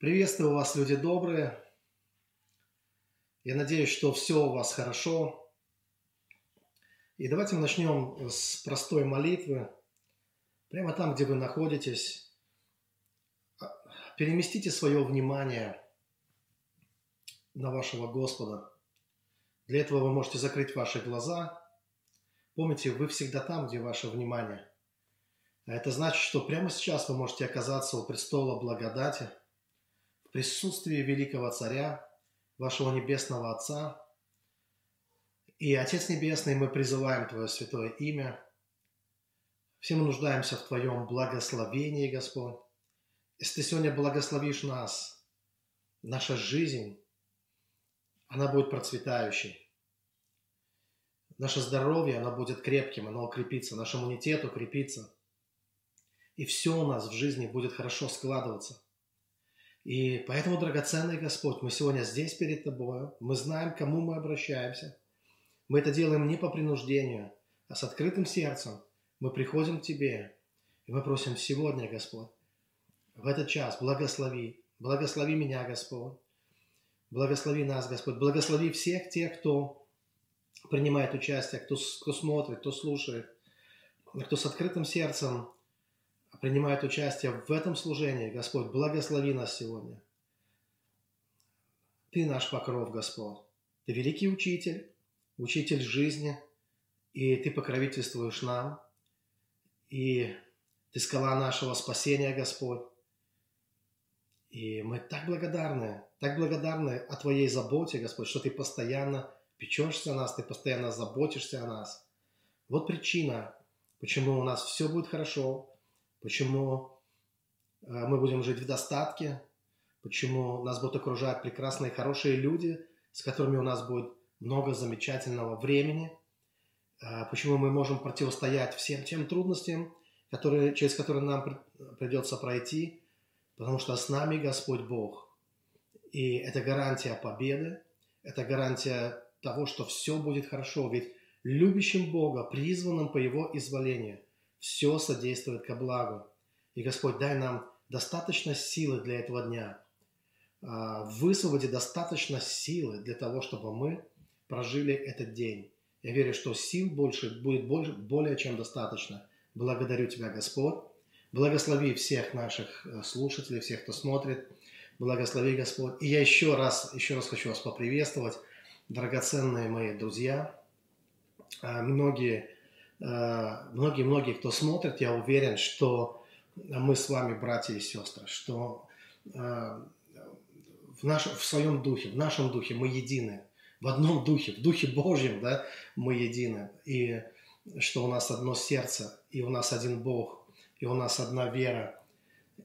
Приветствую вас, люди добрые. Я надеюсь, что все у вас хорошо. И давайте мы начнем с простой молитвы. Прямо там, где вы находитесь, переместите свое внимание на вашего Господа. Для этого вы можете закрыть ваши глаза. Помните, вы всегда там, где ваше внимание. А это значит, что прямо сейчас вы можете оказаться у престола благодати – в присутствии великого Царя, вашего Небесного Отца. И Отец Небесный, мы призываем Твое святое имя. Все мы нуждаемся в Твоем благословении, Господь. Если Ты сегодня благословишь нас, наша жизнь, она будет процветающей. Наше здоровье, оно будет крепким, оно укрепится, наш иммунитет укрепится. И все у нас в жизни будет хорошо складываться – и поэтому, драгоценный Господь, мы сегодня здесь перед Тобою, мы знаем, к кому мы обращаемся. Мы это делаем не по принуждению, а с открытым сердцем. Мы приходим к Тебе, и мы просим сегодня, Господь, в этот час благослови, благослови меня, Господь, благослови нас, Господь, благослови всех тех, кто принимает участие, кто, кто смотрит, кто слушает, кто с открытым сердцем принимают участие в этом служении. Господь, благослови нас сегодня. Ты наш покров, Господь. Ты великий учитель, учитель жизни, и Ты покровительствуешь нам. И Ты скала нашего спасения, Господь. И мы так благодарны, так благодарны о Твоей заботе, Господь, что Ты постоянно печешься о нас, Ты постоянно заботишься о нас. Вот причина, почему у нас все будет хорошо, почему э, мы будем жить в достатке, почему нас будут окружать прекрасные, хорошие люди, с которыми у нас будет много замечательного времени, э, почему мы можем противостоять всем тем трудностям, которые, через которые нам придется пройти, потому что с нами Господь Бог. И это гарантия победы, это гарантия того, что все будет хорошо, ведь любящим Бога, призванным по Его изволению – все содействует ко благу. И, Господь, дай нам достаточно силы для этого дня. А, высвободи достаточно силы для того, чтобы мы прожили этот день. Я верю, что сил больше будет больше, более чем достаточно. Благодарю Тебя, Господь. Благослови всех наших э, слушателей, всех, кто смотрит. Благослови, Господь. И я еще раз, еще раз хочу вас поприветствовать, драгоценные мои друзья. А, многие многие-многие, кто смотрит, я уверен, что мы с вами братья и сестры, что э, в, наш, в своем духе, в нашем духе мы едины, в одном духе, в духе Божьем, да, мы едины, и что у нас одно сердце, и у нас один Бог, и у нас одна вера.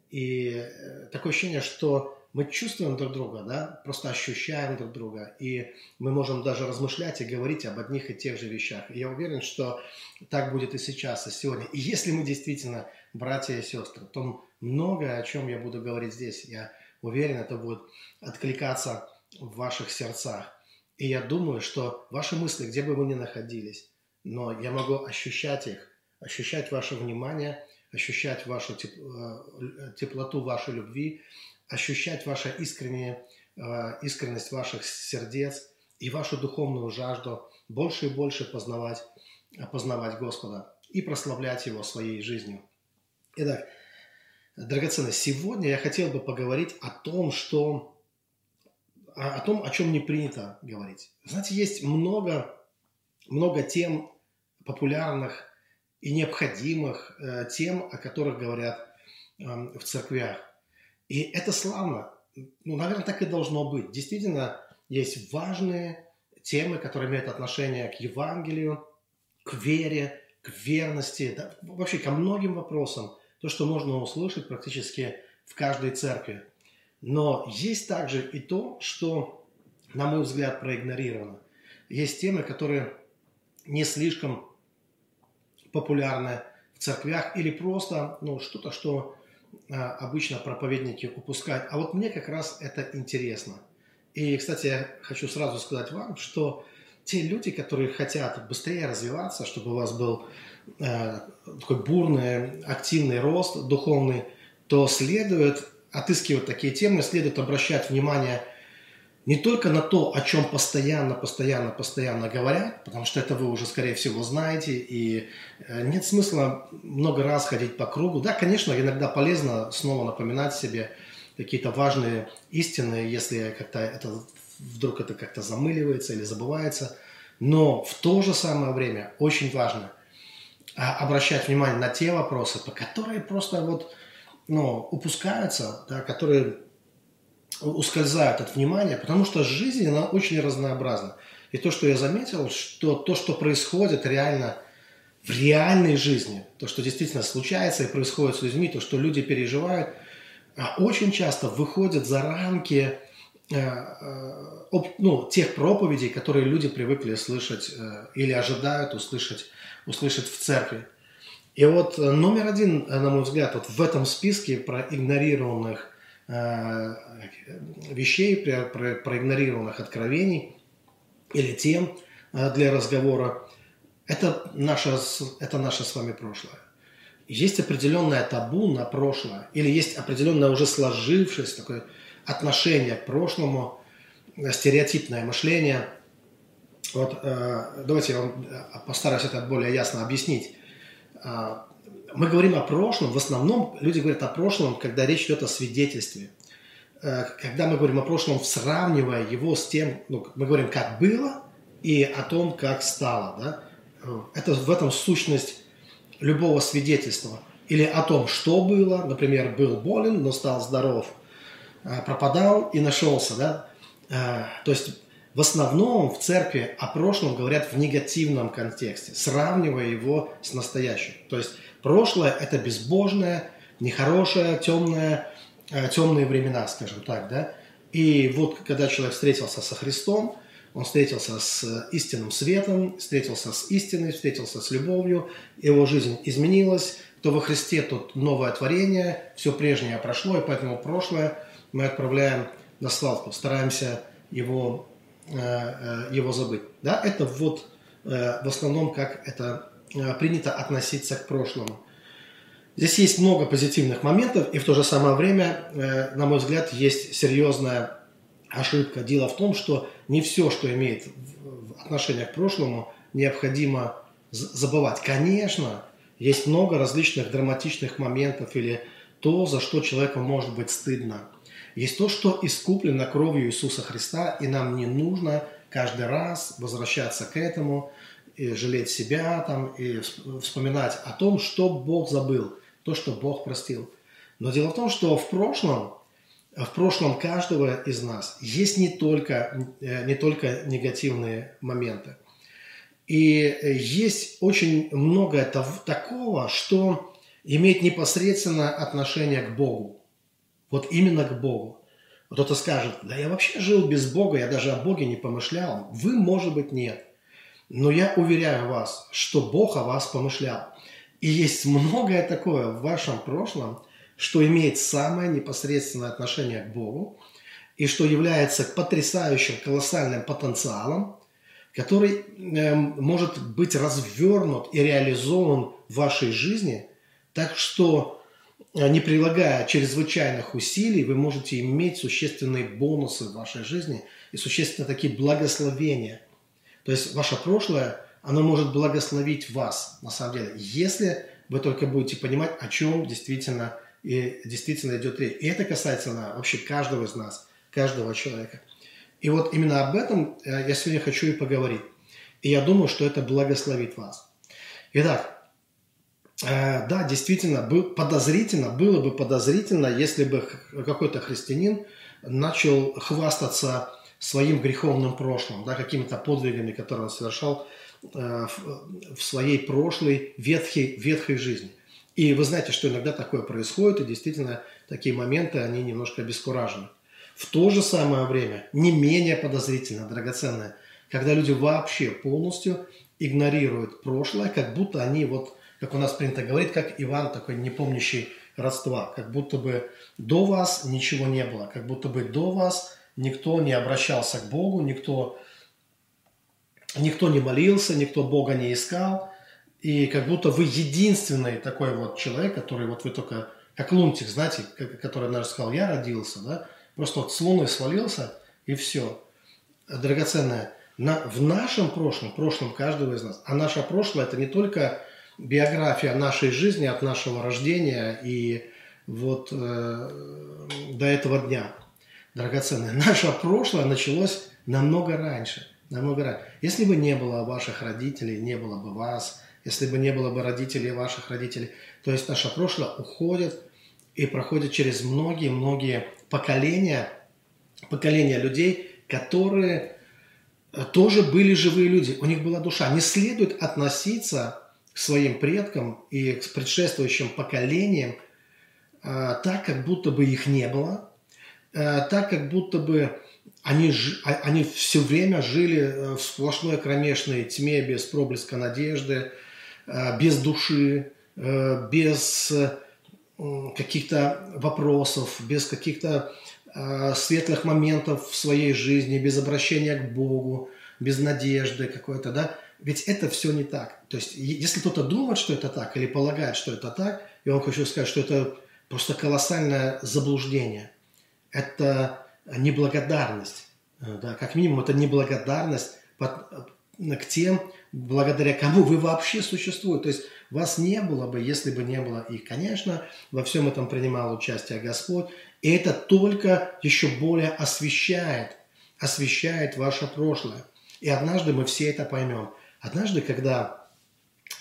И э, такое ощущение, что мы чувствуем друг друга, да, просто ощущаем друг друга, и мы можем даже размышлять и говорить об одних и тех же вещах. И я уверен, что так будет и сейчас, и сегодня. И если мы действительно братья и сестры, то многое, о чем я буду говорить здесь, я уверен, это будет откликаться в ваших сердцах. И я думаю, что ваши мысли, где бы вы ни находились, но я могу ощущать их, ощущать ваше внимание, ощущать вашу э, теплоту вашей любви, ощущать ваша искренняя, э, искренность ваших сердец и вашу духовную жажду больше и больше познавать, познавать Господа и прославлять Его своей жизнью. Итак, драгоценные, сегодня я хотел бы поговорить о том, что о том, о чем не принято говорить. Знаете, есть много, много тем популярных и необходимых э, тем, о которых говорят э, в церквях. И это славно. Ну, наверное, так и должно быть. Действительно, есть важные темы, которые имеют отношение к Евангелию, к вере, к верности, да, вообще ко многим вопросам. То, что можно услышать практически в каждой церкви. Но есть также и то, что, на мой взгляд, проигнорировано. Есть темы, которые не слишком популярны в церквях или просто ну, что-то, что обычно проповедники упускают. А вот мне как раз это интересно. И, кстати, я хочу сразу сказать вам, что те люди, которые хотят быстрее развиваться, чтобы у вас был э, такой бурный, активный рост духовный, то следует отыскивать такие темы, следует обращать внимание не только на то, о чем постоянно, постоянно, постоянно говорят, потому что это вы уже, скорее всего, знаете, и э, нет смысла много раз ходить по кругу. Да, конечно, иногда полезно снова напоминать себе какие-то важные истины, если как-то это вдруг это как-то замыливается или забывается. Но в то же самое время очень важно а, обращать внимание на те вопросы, по которые просто вот ну, упускаются, да, которые ускользают от внимания, потому что жизнь, она очень разнообразна. И то, что я заметил, что то, что происходит реально в реальной жизни, то, что действительно случается и происходит с людьми, то, что люди переживают, а, очень часто выходит за рамки э, э, ну, тех проповедей, которые люди привыкли слышать э, или ожидают услышать, услышать в церкви. И вот номер один, на мой взгляд, вот в этом списке проигнорированных Э, вещей, проигнорированных откровений или тем э, для разговора, это наше, это наше с вами прошлое. Есть определенное табу на прошлое, или есть определенное уже сложившееся такое отношение к прошлому, э, стереотипное мышление. Вот давайте я вам постараюсь это более ясно объяснить мы говорим о прошлом, в основном люди говорят о прошлом, когда речь идет о свидетельстве. Э, когда мы говорим о прошлом, сравнивая его с тем, ну, мы говорим, как было и о том, как стало. Да? Э, это в этом сущность любого свидетельства. Или о том, что было, например, был болен, но стал здоров, э, пропадал и нашелся. Да? То есть в основном в церкви о прошлом говорят в негативном контексте, сравнивая его с настоящим. То есть Прошлое – это безбожное, нехорошее, темное, э, темные времена, скажем так, да. И вот когда человек встретился со Христом, он встретился с истинным светом, встретился с истиной, встретился с любовью, его жизнь изменилась, то во Христе тут новое творение, все прежнее прошло, и поэтому прошлое мы отправляем на свалку, стараемся его, э, э, его забыть. Да? Это вот в основном как это принято относиться к прошлому. Здесь есть много позитивных моментов, и в то же самое время, э, на мой взгляд, есть серьезная ошибка. Дело в том, что не все, что имеет отношение к прошлому, необходимо забывать. Конечно, есть много различных драматичных моментов или то, за что человеку может быть стыдно. Есть то, что искуплено кровью Иисуса Христа, и нам не нужно каждый раз возвращаться к этому – и жалеть себя там, и вспоминать о том, что Бог забыл, то, что Бог простил. Но дело в том, что в прошлом, в прошлом каждого из нас есть не только, э, не только негативные моменты. И есть очень много такого, что имеет непосредственно отношение к Богу. Вот именно к Богу. Кто-то скажет, да я вообще жил без Бога, я даже о Боге не помышлял. Вы, может быть, нет. Но я уверяю вас, что Бог о вас помышлял. И есть многое такое в вашем прошлом, что имеет самое непосредственное отношение к Богу и что является потрясающим, колоссальным потенциалом, который э, может быть развернут и реализован в вашей жизни, так что, э, не прилагая чрезвычайных усилий, вы можете иметь существенные бонусы в вашей жизни и существенно такие благословения, то есть ваше прошлое, оно может благословить вас, на самом деле, если вы только будете понимать, о чем действительно, и действительно идет речь. И это касается на, вообще каждого из нас, каждого человека. И вот именно об этом э, я сегодня хочу и поговорить. И я думаю, что это благословит вас. Итак, э, да, действительно, был подозрительно, было бы подозрительно, если бы какой-то христианин начал хвастаться своим греховным прошлым, да, какими-то подвигами, которые он совершал э, в, в своей прошлой ветхой, ветхой жизни. И вы знаете, что иногда такое происходит, и действительно такие моменты, они немножко обескуражены. В то же самое время, не менее подозрительно, драгоценное, когда люди вообще полностью игнорируют прошлое, как будто они вот, как у нас принято говорить, как Иван такой не помнящий родства, как будто бы до вас ничего не было, как будто бы до вас никто не обращался к Богу, никто, никто не молился, никто Бога не искал. И как будто вы единственный такой вот человек, который вот вы только как лунтик, знаете, который однажды сказал, я родился, да, просто вот с луны свалился, и все. Драгоценное, на, в нашем прошлом, прошлом каждого из нас, а наше прошлое это не только биография нашей жизни от нашего рождения и вот э, до этого дня, драгоценное. Наше прошлое началось намного раньше, намного раньше. Если бы не было ваших родителей, не было бы вас, если бы не было бы родителей ваших родителей, то есть наше прошлое уходит и проходит через многие-многие поколения, поколения людей, которые э, тоже были живые люди, у них была душа. Не следует относиться к своим предкам и к предшествующим поколениям э, так, как будто бы их не было, так, как будто бы они, а, они все время жили в сплошной кромешной тьме, без проблеска надежды, без души, без каких-то вопросов, без каких-то э, светлых моментов в своей жизни, без обращения к Богу, без надежды какой-то, да, ведь это все не так. То есть, если кто-то думает, что это так, или полагает, что это так, я вам хочу сказать, что это просто колоссальное заблуждение. Это неблагодарность. Э, да, как минимум, это неблагодарность к тем, благодаря кому вы вообще существуете. То есть вас не было бы, если бы не было их. Конечно, во всем этом принимал участие Господь. И это только еще более освещает, освещает ваше прошлое. И однажды мы все это поймем. Однажды, когда,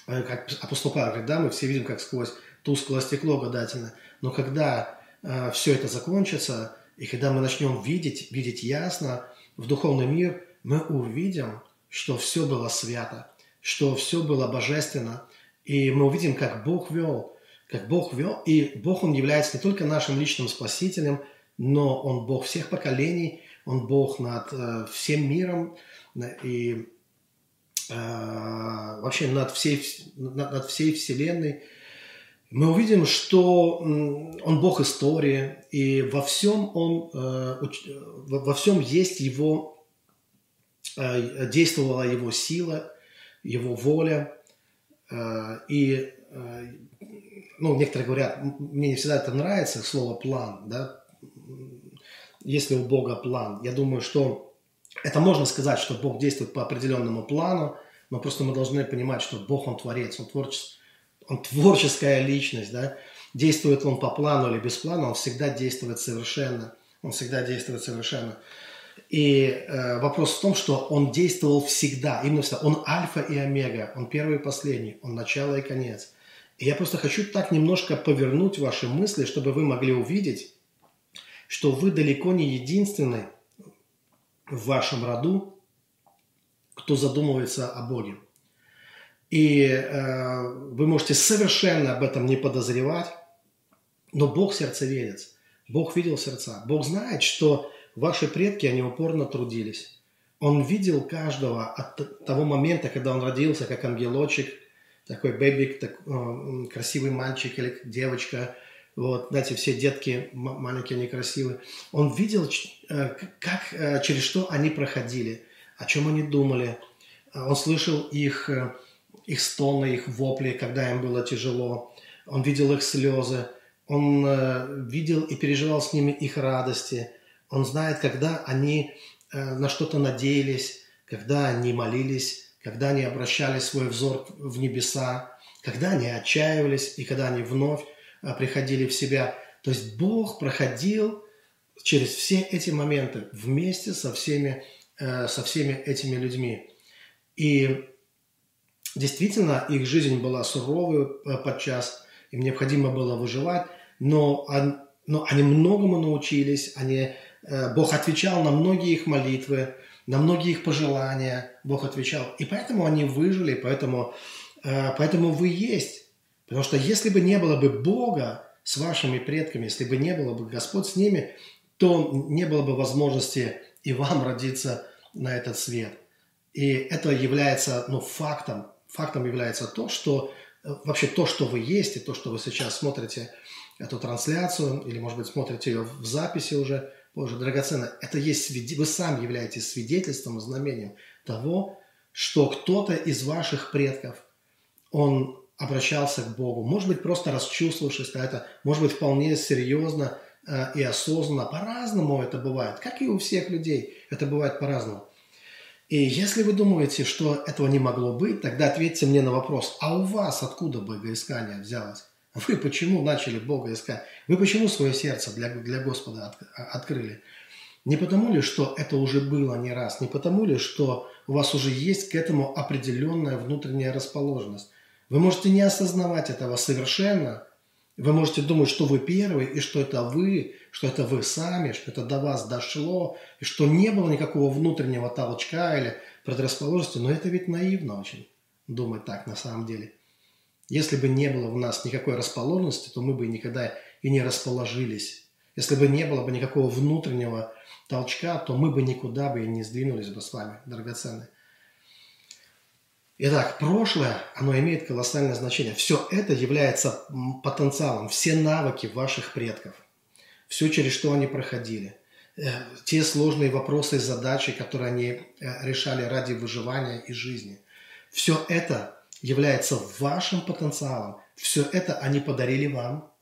э, как апостол Павел, когда мы все видим, как сквозь тусклое стекло гадательно, но когда э, все это закончится, и когда мы начнем видеть, видеть ясно в духовный мир, мы увидим, что все было свято, что все было божественно, и мы увидим, как Бог вел, как Бог вел, и Бог, Он является не только нашим личным спасителем, но Он Бог всех поколений, Он Бог над э, всем миром и э, вообще над всей, над, над всей Вселенной. Мы увидим, что Он Бог истории, и во всем Он, э, во всем есть Его, э, действовала Его сила, Его воля, Э, и, э, ну, некоторые говорят, мне не всегда это нравится, слово «план», да, если у Бога план. Я думаю, что это можно сказать, что Бог действует по определенному плану, но просто мы должны понимать, что Бог, Он творец, Он, творчес... он творческая личность, да, действует Он по плану или без плана, Он всегда действует совершенно, Он всегда действует совершенно. И э, вопрос в том, что он действовал всегда, именно всегда. Он альфа и омега, он первый и последний, он начало и конец. И я просто хочу так немножко повернуть ваши мысли, чтобы вы могли увидеть, что вы далеко не единственный в вашем роду, кто задумывается о Боге. И э, вы можете совершенно об этом не подозревать, но Бог сердцеведец. Бог видел сердца. Бог знает, что Ваши предки, они упорно трудились. Он видел каждого от того момента, когда он родился, как ангелочек, такой бэбик, так, э, красивый мальчик или девочка, вот, знаете, все детки маленькие, они красивые. Он видел, э, как, э, через что они проходили, о чем они думали. Он слышал их, э, их стоны, их вопли, когда им было тяжело. Он видел их слезы. Он видел и переживал с ними их радости – он знает, когда они э, на что-то надеялись, когда они молились, когда они обращали свой взор в небеса, когда они отчаивались и когда они вновь э, приходили в себя. То есть Бог проходил через все эти моменты вместе со всеми, э, со всеми этими людьми. И действительно их жизнь была суровой подчас, им необходимо было выживать, но, но они многому научились, они Э, Бог отвечал на многие их молитвы, на многие их пожелания Бог отвечал. И поэтому они выжили, поэтому, э, поэтому вы есть. Потому что если бы не было бы Бога с вашими предками, если бы не было бы Господь с ними, то не было бы возможности и вам родиться на этот свет. И это является ну, фактом. Фактом является то, что э, вообще то, что вы есть, и то, что вы сейчас смотрите эту трансляцию, или, может быть, смотрите ее в записи уже – Боже, драгоценно, это есть, вы сами являетесь свидетельством, знамением того, что кто-то из ваших предков, он обращался к Богу, может быть, просто расчувствовавшись на это, может быть, вполне серьезно э, и осознанно. По-разному это бывает, как и у всех людей, это бывает по-разному. И если вы думаете, что этого не могло быть, тогда ответьте мне на вопрос, а у вас откуда богоискание взялось? Вы почему начали Бога искать? Вы почему свое сердце для, для Господа от, открыли? Не потому ли, что это уже было не раз, не потому ли, что у вас уже есть к этому определенная внутренняя расположенность. Вы можете не осознавать этого совершенно, вы можете думать, что вы первый, и что это вы, что это вы сами, что это до вас дошло, и что не было никакого внутреннего толчка или предрасположенности, но это ведь наивно очень думать так на самом деле. Если бы не было в нас никакой расположенности, то мы бы никогда и не расположились. Если бы не было бы никакого внутреннего толчка, то мы бы никуда бы и не сдвинулись бы с вами, драгоценные. Итак, прошлое, оно имеет колоссальное значение. Все это является потенциалом, все навыки ваших предков, все, через что они проходили, э, те сложные вопросы и задачи, которые они э, решали ради выживания и жизни. Все это является вашим потенциалом. Все это они подарили вам,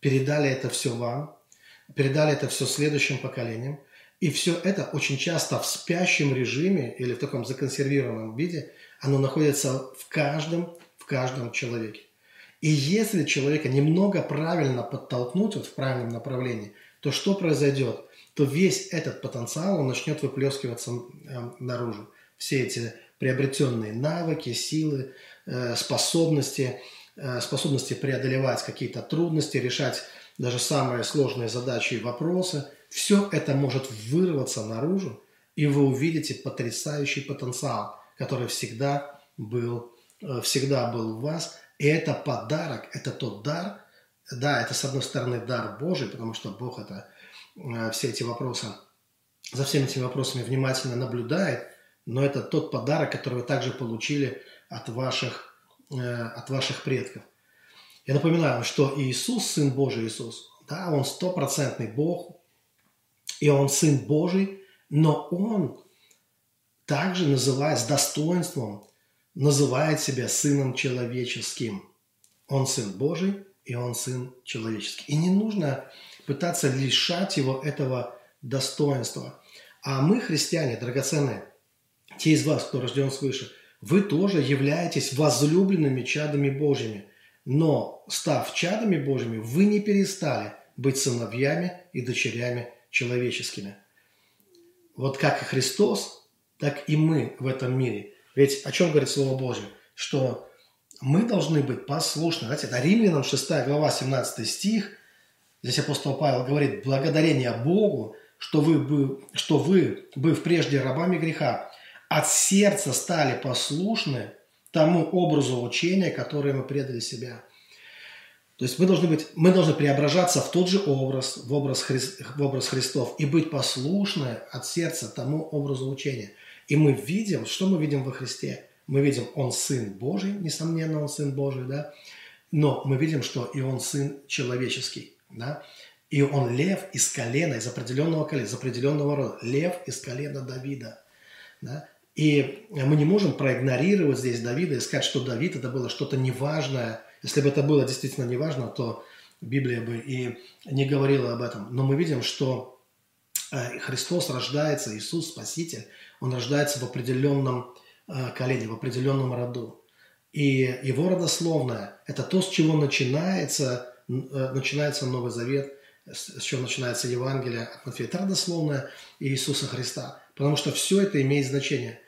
передали это все вам, передали это все следующим поколениям. И все это очень часто в спящем режиме или в таком законсервированном виде, оно находится в каждом, в каждом человеке. И если человека немного правильно подтолкнуть вот в правильном направлении, то что произойдет? То весь этот потенциал, он начнет выплескиваться э, наружу. Все эти приобретенные навыки, силы, э, способности, э, способности преодолевать какие-то трудности, решать даже самые сложные задачи и вопросы – все это может вырваться наружу, и вы увидите потрясающий потенциал, который всегда был, э, всегда был у вас. И это подарок, это тот дар, да, это с одной стороны дар Божий, потому что Бог это э, все эти вопросы, за всеми этими вопросами внимательно наблюдает, но это тот подарок, который вы также получили от ваших, э, от ваших предков. Я напоминаю, что Иисус, Сын Божий Иисус, да, Он стопроцентный Бог, и он Сын Божий, но он также называет с достоинством, называет себя Сыном Человеческим. Он Сын Божий, и Он Сын Человеческий. И не нужно пытаться лишать его этого достоинства. А мы, христиане, драгоценные, те из вас, кто рожден свыше, вы тоже являетесь возлюбленными чадами Божьими. Но, став чадами Божьими, вы не перестали быть сыновьями и дочерями человеческими. Вот как и Христос, так и мы в этом мире. Ведь о чем говорит Слово Божье? Что мы должны быть послушны. Знаете, это Римлянам 6 глава 17 стих. Здесь апостол Павел говорит, благодарение Богу, что вы, что вы, быв прежде рабами греха, от сердца стали послушны тому образу учения, которое мы предали себя. То есть мы должны, быть, мы должны преображаться в тот же образ, в образ, Хри, в образ Христов и быть послушны от сердца тому образу учения. И мы видим, что мы видим во Христе? Мы видим, Он Сын Божий, несомненно, Он Сын Божий, да? Но мы видим, что и Он Сын человеческий, да? И Он лев из колена, из определенного колена, из определенного рода. Лев из колена Давида, да? И мы не можем проигнорировать здесь Давида и сказать, что Давид это было что-то неважное – если бы это было действительно неважно, то Библия бы и не говорила об этом. Но мы видим, что Христос рождается, Иисус Спаситель, Он рождается в определенном э, колене, в определенном роду. И его родословное – это то, с чего начинается, э, начинается Новый Завет, с чего начинается Евангелие от Матфея. Это родословное Иисуса Христа, потому что все это имеет значение.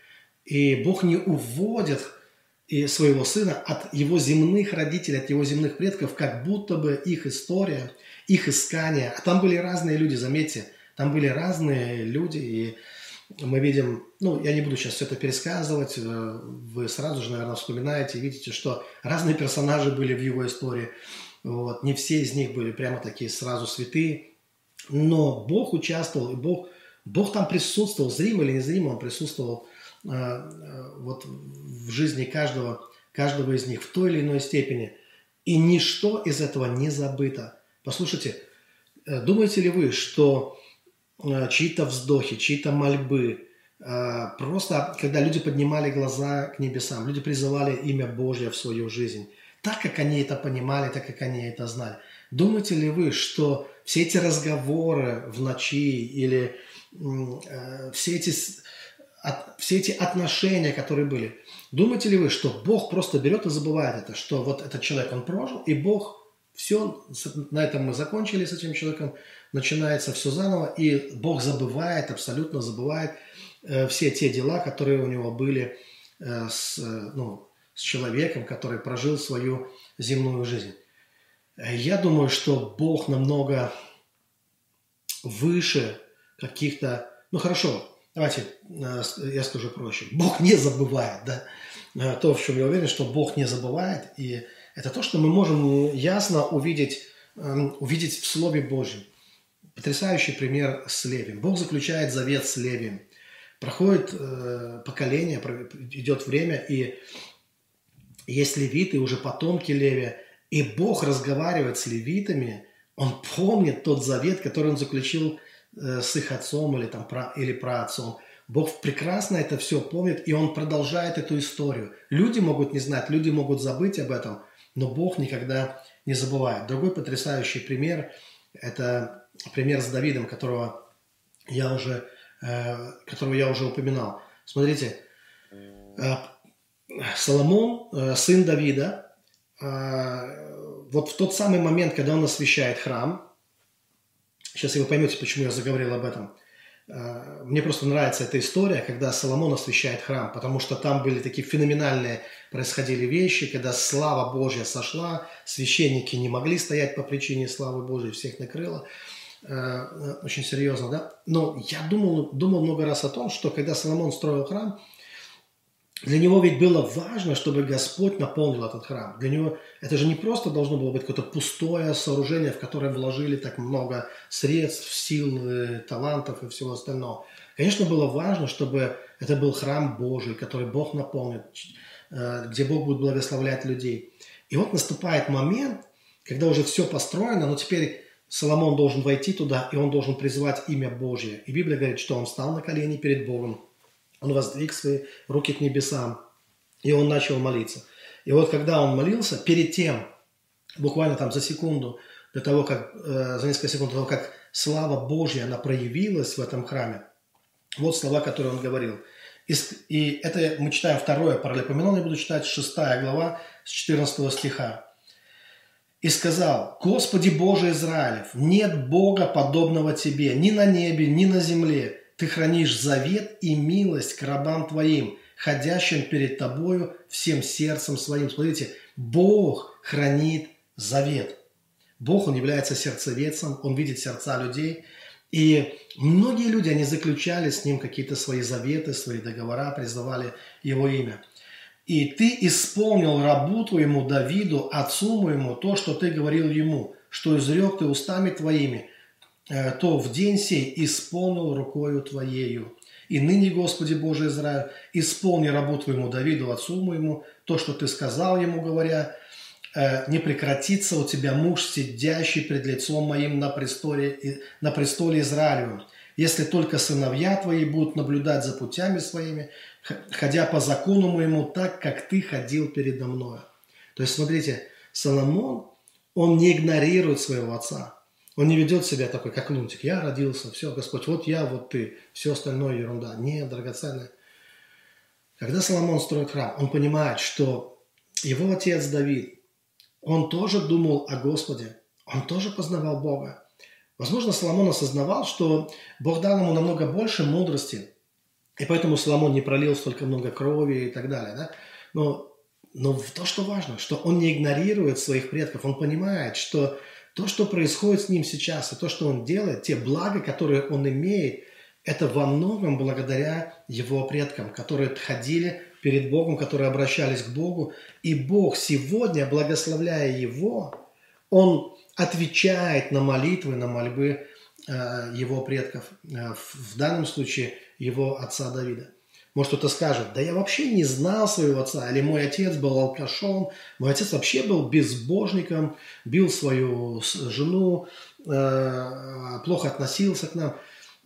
И Бог не уводит и своего сына от его земных родителей, от его земных предков, как будто бы их история, их искание. А там были разные люди, заметьте, там были разные люди, и мы видим, ну, я не буду сейчас все это пересказывать, э, вы сразу же, наверное, вспоминаете, видите, что разные персонажи были в его истории, вот, не все из них были прямо такие сразу святые, но Бог участвовал, и Бог, Бог там присутствовал, зримо или незримо он присутствовал Э, э, вот в жизни каждого, каждого из них в той или иной степени. И ничто из этого не забыто. Послушайте, думаете ли вы, что чьи-то вздохи, чьи-то мольбы, просто когда люди поднимали глаза к небесам, люди призывали имя Божье в свою жизнь, так, как они это понимали, так, как они это знали. Думаете ли вы, что все эти разговоры в ночи или э, все, эти, все эти отношения, которые были, думаете ли вы, что Бог просто берет и забывает это, что вот этот человек, он прожил, и Бог все, на этом мы закончили с этим человеком, начинается все заново, и Бог забывает, абсолютно забывает э, все те дела, которые у него были э, с, э, ну, с человеком, который прожил свою земную жизнь. Я думаю, что Бог намного выше каких-то... Ну хорошо, давайте я скажу проще. Бог не забывает, да? То, в чем я уверен, что Бог не забывает, и это то, что мы можем ясно увидеть, эм, увидеть в Слове Божьем. Потрясающий пример с Левием. Бог заключает завет с Левием. Проходит э, поколение, идет время, и есть левиты, уже потомки Левия – и Бог разговаривает с левитами, он помнит тот завет, который он заключил э, с их отцом или, там, про, или праотцом. Бог прекрасно это все помнит, и Он продолжает эту историю. Люди могут не знать, люди могут забыть об этом, но Бог никогда не забывает. Другой потрясающий пример – это пример с Давидом, которого я уже, э, которого я уже упоминал. Смотрите, э, Соломон, э, сын Давида, вот в тот самый момент, когда он освещает храм, сейчас вы поймете, почему я заговорил об этом, мне просто нравится эта история, когда Соломон освещает храм, потому что там были такие феноменальные происходили вещи, когда слава Божья сошла, священники не могли стоять по причине славы Божьей, всех накрыло. А, очень серьезно, да? Но я думал, думал много раз о том, что когда Соломон строил храм, для него ведь было важно, чтобы Господь наполнил этот храм. Для него это же не просто должно было быть какое-то пустое сооружение, в которое вложили так много средств, сил, э, талантов и всего остального. Конечно, было важно, чтобы это был храм Божий, который Бог наполнит, э, где Бог будет благословлять людей. И вот наступает момент, когда уже все построено, но теперь Соломон должен войти туда, и он должен призвать имя Божье. И Библия говорит, что он встал на колени перед Богом, он воздвиг свои руки к небесам, и он начал молиться. И вот когда он молился, перед тем, буквально там за секунду, до того, как, э, за несколько секунд до того, как слава Божья, она проявилась в этом храме, вот слова, которые он говорил. И, и это мы читаем второе паралипоменон, я буду читать шестая глава с 14 стиха. «И сказал, Господи Боже Израилев, нет Бога, подобного Тебе, ни на небе, ни на земле, ты хранишь завет и милость к рабам твоим, ходящим перед тобою всем сердцем своим. Смотрите, Бог хранит завет. Бог, Он является сердцеведцем, Он видит сердца людей. И многие люди, они заключали с Ним какие-то свои заветы, свои договора, признавали Его имя. И ты исполнил рабу твоему Давиду, отцу моему, то, что ты говорил ему, что изрек ты устами твоими, Э, то в день сей исполнил рукою Твоею. И ныне, Господи Боже Израиль, исполни рабу Твоему Давиду, отцу моему, то, что Ты сказал ему, говоря, «Э, не прекратится у тебя муж, сидящий пред лицом моим на престоле, на престоле Израилевым, если только сыновья твои будут наблюдать за путями своими, ходя по закону моему так, как ты ходил передо мною. То есть, смотрите, Соломон, он не игнорирует своего отца. Он не ведет себя такой, как лунтик. Я родился, все, Господь, вот я, вот ты, все остальное ерунда. Нет, драгоценное. Когда Соломон строит храм, он понимает, что его отец Давид, он тоже думал о Господе, он тоже познавал Бога. Возможно, Соломон осознавал, что Бог дал ему намного больше мудрости, и поэтому Соломон не пролил столько много крови и так далее. Да? Но, но то, что важно, что он не игнорирует своих предков, он понимает, что то, что происходит с ним сейчас, и то, что он делает, те блага, которые он имеет, это во многом благодаря его предкам, которые ходили перед Богом, которые обращались к Богу. И Бог сегодня, благословляя его, он отвечает на молитвы, на мольбы э, его предков, э, в данном случае его отца Давида. Может, кто-то скажет, да я вообще не знал своего отца, или мой отец был алкашом, мой отец вообще был безбожником, бил свою жену, э, плохо относился к нам.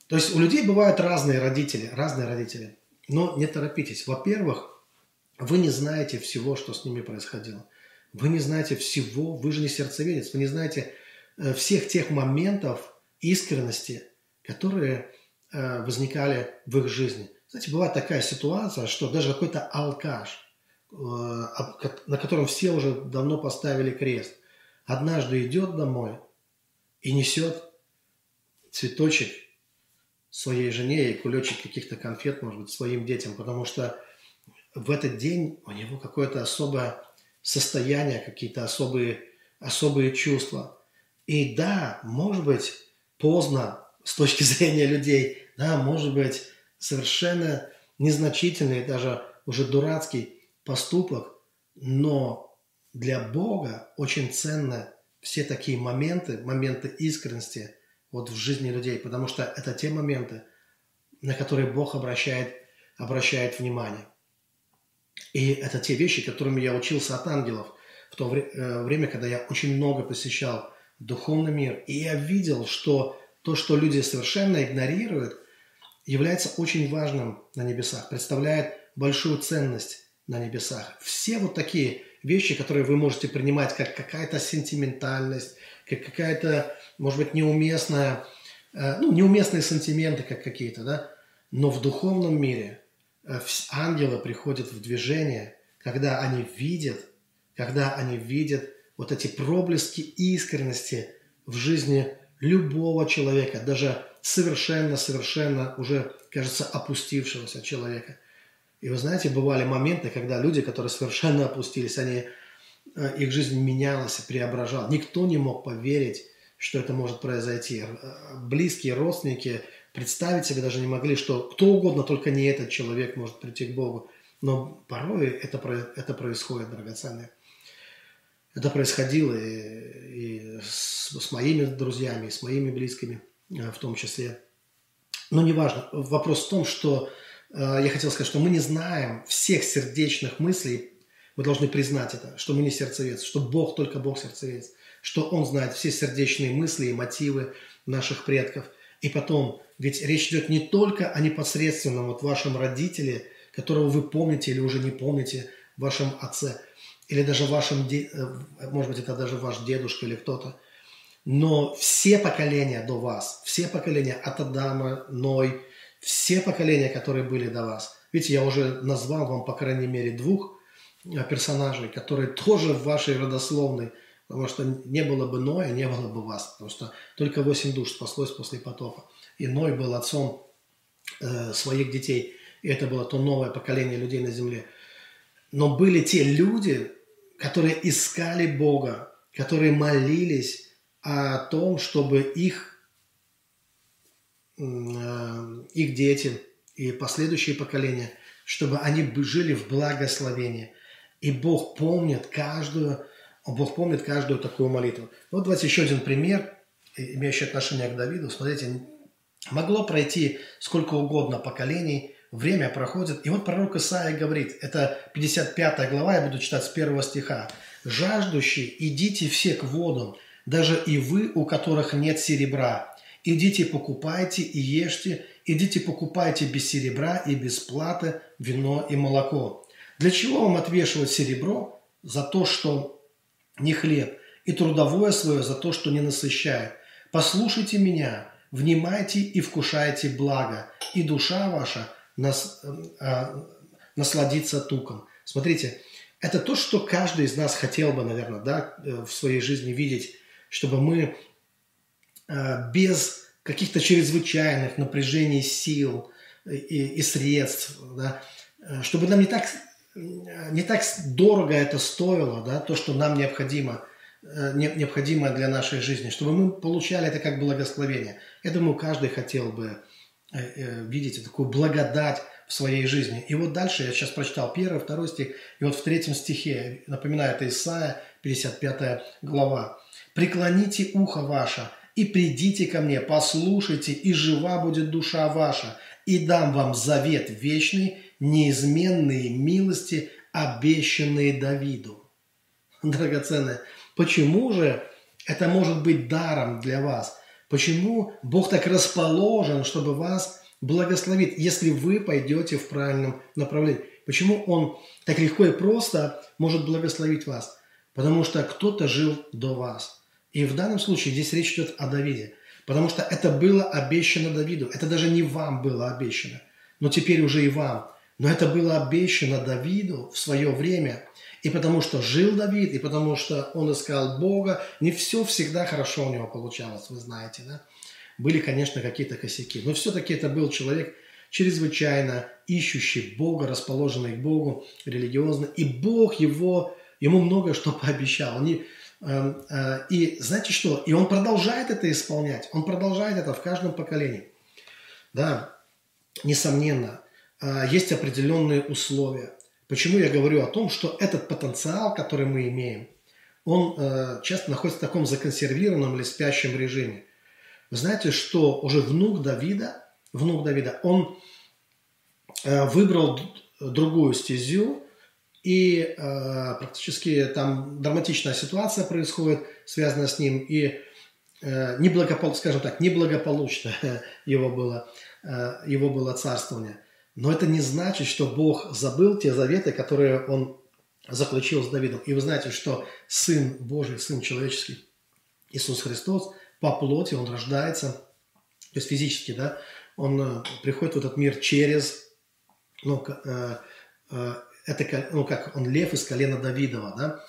То есть у людей бывают разные родители, разные родители. Но не торопитесь. Во-первых, вы не знаете всего, что с ними происходило. Вы не знаете всего, вы же не сердцеведец, вы не знаете э, всех тех моментов искренности, которые э, возникали в их жизни. Знаете, бывает такая ситуация, что даже какой-то алкаш, э, на котором все уже давно поставили крест, однажды идет домой и несет цветочек своей жене и кулечек каких-то конфет, может быть, своим детям, потому что в этот день у него какое-то особое состояние, какие-то особые, особые чувства. И да, может быть, поздно с точки зрения людей, да, может быть, совершенно незначительный, даже уже дурацкий поступок, но для Бога очень ценно все такие моменты, моменты искренности вот в жизни людей, потому что это те моменты, на которые Бог обращает, обращает внимание. И это те вещи, которыми я учился от ангелов в то э, время, когда я очень много посещал духовный мир. И я видел, что то, что люди совершенно игнорируют, является очень важным на небесах, представляет большую ценность на небесах. Все вот такие вещи, которые вы можете принимать как какая-то сентиментальность, как какая-то, может быть, неуместная, э, ну, неуместные сантименты как какие-то, да, но в духовном мире – ангелы приходят в движение, когда они видят, когда они видят вот эти проблески искренности в жизни любого человека, даже совершенно-совершенно уже, кажется, опустившегося человека. И вы знаете, бывали моменты, когда люди, которые совершенно опустились, они, э, их жизнь менялась и преображалась. Никто не мог поверить, что это может произойти. Э, близкие родственники представить себе даже не могли, что кто угодно, только не этот человек может прийти к Богу. Но порой это, это происходит, драгоценные. Это происходило и, и с, с моими друзьями, и с моими близкими э, в том числе. Но неважно. Вопрос в том, что э, я хотел сказать, что мы не знаем всех сердечных мыслей. Мы должны признать это, что мы не сердцевец, что Бог только Бог сердцевец, что Он знает все сердечные мысли и мотивы наших предков. И потом ведь речь идет не только о непосредственном вот вашем родителе, которого вы помните или уже не помните, вашем отце, или даже вашем, э, может быть, это даже ваш дедушка или кто-то, но все поколения до вас, все поколения от Адама, Ной, все поколения, которые были до вас. Видите, я уже назвал вам, по крайней мере, двух э, персонажей, которые тоже в вашей родословной, потому что не было бы Ноя, не было бы вас, потому что только восемь душ спаслось после потопа и Ной был отцом э, своих детей. И это было то новое поколение людей на земле. Но были те люди, которые искали Бога, которые молились о том, чтобы их, э, их дети и последующие поколения, чтобы они жили в благословении. И Бог помнит каждую, Бог помнит каждую такую молитву. Вот давайте еще один пример, имеющий отношение к Давиду. Смотрите, Могло пройти сколько угодно поколений, время проходит. И вот пророк Исаия говорит, это 55 глава, я буду читать с первого стиха. «Жаждущие, идите все к водам, даже и вы, у которых нет серебра. Идите покупайте и ешьте, идите покупайте без серебра и без платы вино и молоко. Для чего вам отвешивать серебро? За то, что не хлеб, и трудовое свое за то, что не насыщает. Послушайте меня, внимайте и вкушайте благо, и душа ваша нас, э, насладится туком. Смотрите, это то, что каждый из нас хотел бы, наверное, да, э, в своей жизни видеть, чтобы мы э, без каких-то чрезвычайных напряжений сил и, и средств, да, э, чтобы нам не так, не так дорого это стоило, да, то, что нам необходимо – необходимое для нашей жизни, чтобы мы получали это как благословение. Я думаю, каждый хотел бы э, э, видеть такую благодать в своей жизни. И вот дальше я сейчас прочитал первый, второй стих, и вот в третьем стихе, напоминаю, это Исаия, 55 глава. «Преклоните ухо ваше и придите ко мне, послушайте, и жива будет душа ваша, и дам вам завет вечный, неизменные милости, обещанные Давиду». Драгоценные, Почему же это может быть даром для вас? Почему Бог так расположен, чтобы вас благословить, если вы пойдете в правильном направлении? Почему Он так легко и просто может благословить вас? Потому что кто-то жил до вас. И в данном случае здесь речь идет о Давиде. Потому что это было обещано Давиду. Это даже не вам было обещано. Но теперь уже и вам. Но это было обещано Давиду в свое время. И потому что жил Давид, и потому что он искал Бога, не все всегда хорошо у него получалось, вы знаете, да? Были, конечно, какие-то косяки. Но все-таки это был человек чрезвычайно ищущий Бога, расположенный к Богу, религиозно. И Бог его, ему многое что пообещал. Они, э, э, и знаете что? И он продолжает это исполнять. Он продолжает это в каждом поколении. Да, несомненно, э, есть определенные условия. Почему я говорю о том, что этот потенциал, который мы имеем, он э, часто находится в таком законсервированном или спящем режиме. Вы знаете, что уже внук Давида, внук Давида, он э, выбрал другую стезю, и э, практически там драматичная ситуация происходит, связанная с ним, и э, неблагопол, скажем так, неблагополучно его было, э, его было царствование. Но это не значит, что Бог забыл те заветы, которые он заключил с Давидом. И вы знаете, что Сын Божий, Сын человеческий, Иисус Христос – по плоти, он рождается, то есть физически, да, он э, приходит в этот мир через, ну, э, э, это, ну, как он лев из колена Давидова, да,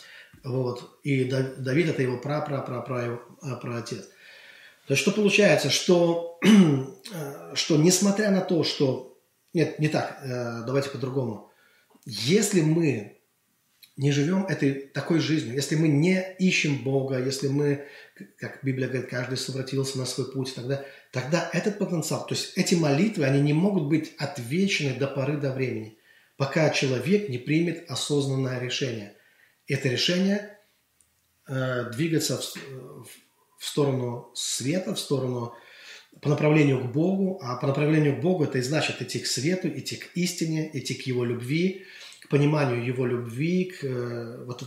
вот, и Давид это его пра пра пра пра пра отец. То есть что получается, что, что несмотря на то, что, нет, не так, давайте по-другому, если мы не живем этой такой жизнью, если мы не ищем Бога, если мы, как Библия говорит, каждый совратился на свой путь, тогда, тогда этот потенциал, то есть эти молитвы, они не могут быть отвечены до поры до времени, пока человек не примет осознанное решение. Это решение э, двигаться в, в сторону света, в сторону по направлению к Богу, а по направлению к Богу это и значит идти к свету, идти к истине, идти к Его любви, к пониманию его любви, к э, вот,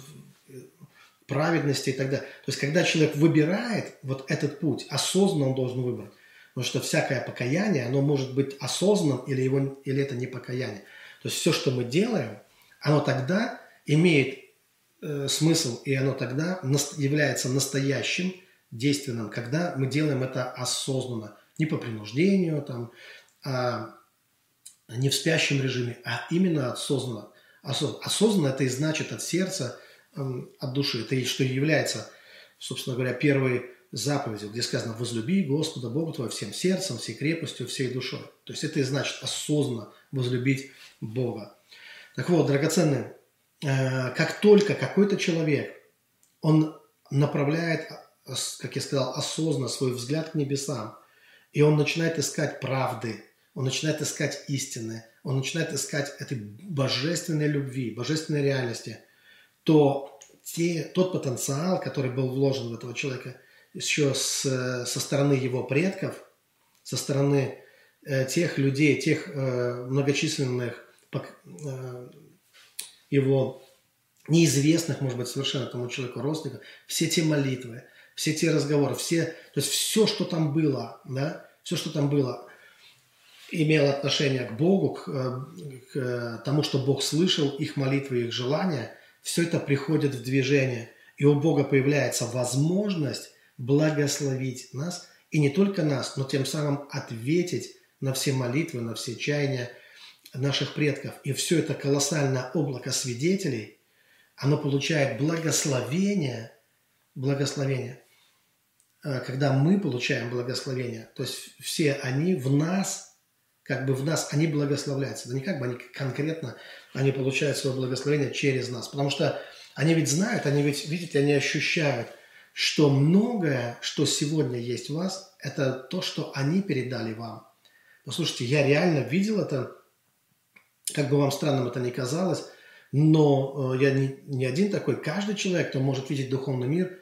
праведности и так далее. То есть, когда человек выбирает вот этот путь, осознанно он должен выбрать. Потому что всякое покаяние, оно может быть осознанным или, его, или это не покаяние. То есть, все, что мы делаем, оно тогда имеет э, смысл, и оно тогда является настоящим, действенным, когда мы делаем это осознанно, не по принуждению, там, а не в спящем режиме, а именно осознанно. Осознанно это и значит от сердца, эм, от души. Это и что является, собственно говоря, первой заповедью, где сказано «возлюби Господа Бога твоего всем сердцем, всей крепостью, всей душой». То есть это и значит осознанно возлюбить Бога. Так вот, драгоценные, э, как только какой-то человек, он направляет, как я сказал, осознанно свой взгляд к небесам, и он начинает искать правды, он начинает искать истины, он начинает искать этой божественной любви, божественной реальности, то те, тот потенциал, который был вложен в этого человека еще с, со стороны его предков, со стороны э, тех людей, тех э, многочисленных э, его неизвестных, может быть, совершенно тому человеку родственников, все те молитвы, все те разговоры, все, то есть все, что там было, да, все, что там было, имел отношение к Богу, к, э, к тому, что Бог слышал их молитвы, их желания, все это приходит в движение. И у Бога появляется возможность благословить нас, и не только нас, но тем самым ответить на все молитвы, на все чаяния наших предков. И все это колоссальное облако свидетелей, оно получает благословение, благословение, э, когда мы получаем благословение, то есть все они в нас как бы в нас, они благословляются. Да не как бы они конкретно, они получают свое благословение через нас. Потому что они ведь знают, они ведь, видите, они ощущают, что многое, что сегодня есть в вас, это то, что они передали вам. Послушайте, я реально видел это, как бы вам странным это ни казалось, но э, я не, не один такой. Каждый человек, кто может видеть духовный мир,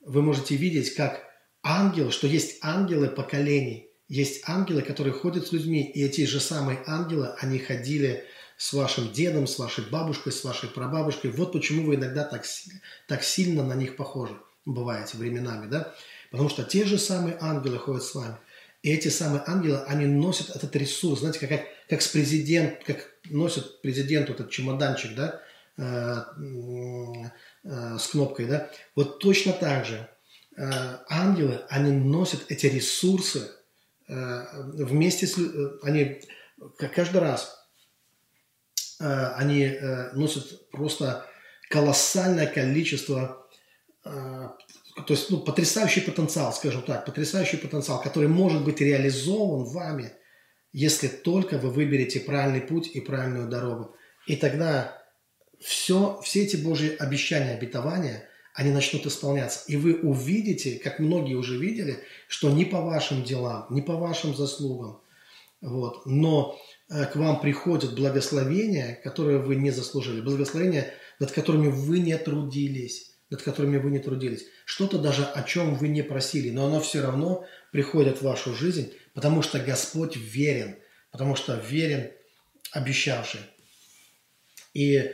вы можете видеть, как ангел, что есть ангелы поколений есть ангелы, которые ходят с людьми, и эти же самые ангелы, они ходили с вашим дедом, с вашей бабушкой, с вашей прабабушкой. Вот почему вы иногда так, так сильно на них похожи бываете временами, да? Потому что те же самые ангелы ходят с вами. И эти самые ангелы, они носят этот ресурс, знаете, как, как, с президент, как носит президент этот чемоданчик, да, э, э, с кнопкой, да, вот точно так же ангелы, они носят эти ресурсы э, вместе с... Э, они каждый раз э, они э, носят просто колоссальное количество э, то есть ну, потрясающий потенциал, скажем так, потрясающий потенциал, который может быть реализован вами, если только вы выберете правильный путь и правильную дорогу. И тогда все, все эти Божьи обещания, обетования, они начнут исполняться. И вы увидите, как многие уже видели, что не по вашим делам, не по вашим заслугам, вот, но э, к вам приходят благословения, которые вы не заслужили, благословения, над которыми вы не трудились. Над которыми вы не трудились, что-то даже о чем вы не просили, но оно все равно приходит в вашу жизнь, потому что Господь верен, потому что верен обещавший. И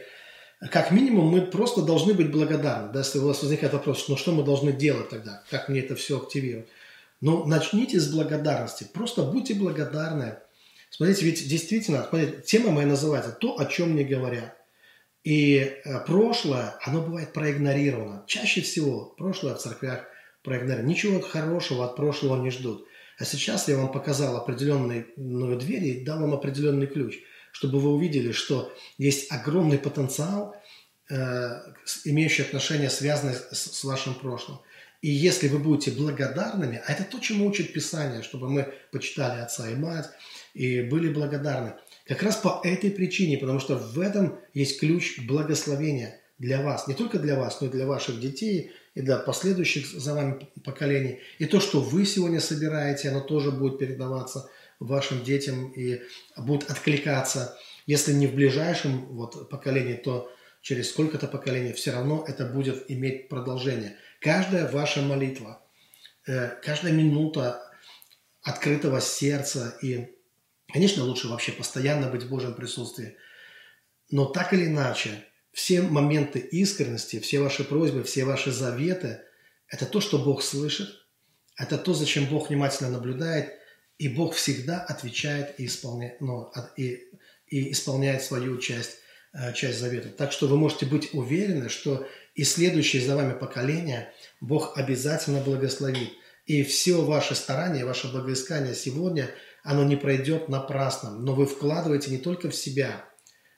как минимум мы просто должны быть благодарны. Да, если у вас возникает вопрос, ну что мы должны делать тогда, как мне это все активировать? Ну, начните с благодарности. Просто будьте благодарны. Смотрите, ведь действительно, смотрите, тема моя называется «То, о чем не говорят». И э, прошлое, оно бывает проигнорировано. Чаще всего прошлое в церквях проигнорировано. Ничего хорошего от прошлого не ждут. А сейчас я вам показал определенные ну, двери и дал вам определенный ключ, чтобы вы увидели, что есть огромный потенциал, э, имеющий отношение, связанное с, с вашим прошлым. И если вы будете благодарными, а это то, чему учит Писание, чтобы мы почитали отца и мать и были благодарны – как раз по этой причине, потому что в этом есть ключ благословения для вас. Не только для вас, но и для ваших детей и для последующих за вами поколений. И то, что вы сегодня собираете, оно тоже будет передаваться вашим детям и будет откликаться. Если не в ближайшем вот, поколении, то через сколько-то поколений все равно это будет иметь продолжение. Каждая ваша молитва, э, каждая минута открытого сердца и Конечно, лучше вообще постоянно быть в Божьем присутствии. Но так или иначе, все моменты искренности, все ваши просьбы, все ваши заветы – это то, что Бог слышит, это то, зачем Бог внимательно наблюдает, и Бог всегда отвечает и исполняет, ну, и, и исполняет свою часть, э, часть завета. Так что вы можете быть уверены, что и следующее за вами поколение Бог обязательно благословит. И все ваши старания, ваше благоискание сегодня – оно не пройдет напрасно. Но вы вкладываете не только в себя,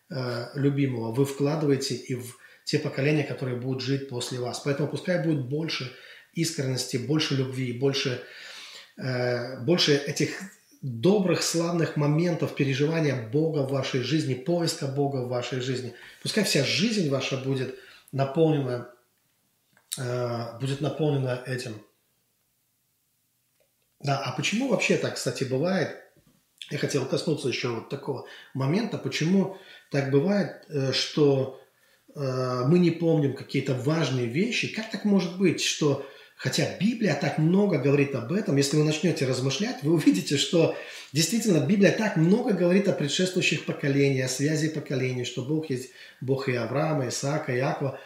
э, любимого, вы вкладываете и в те поколения, которые будут жить после вас. Поэтому пускай будет больше искренности, больше любви, больше, больше этих добрых, славных моментов переживания Бога в вашей жизни, поиска Бога в вашей жизни. Пускай вся жизнь ваша будет наполнена, э, будет наполнена этим. Да, а почему вообще так, кстати, бывает? Я хотел коснуться еще вот такого момента, почему так бывает, э, что э, мы не помним какие-то важные вещи. Как так может быть, что Хотя Библия так много говорит об этом. Если вы начнете размышлять, вы увидите, что действительно Библия так много говорит о предшествующих поколениях, о связи поколений, что Бог есть Бог и Авраама, Исаака, Иакова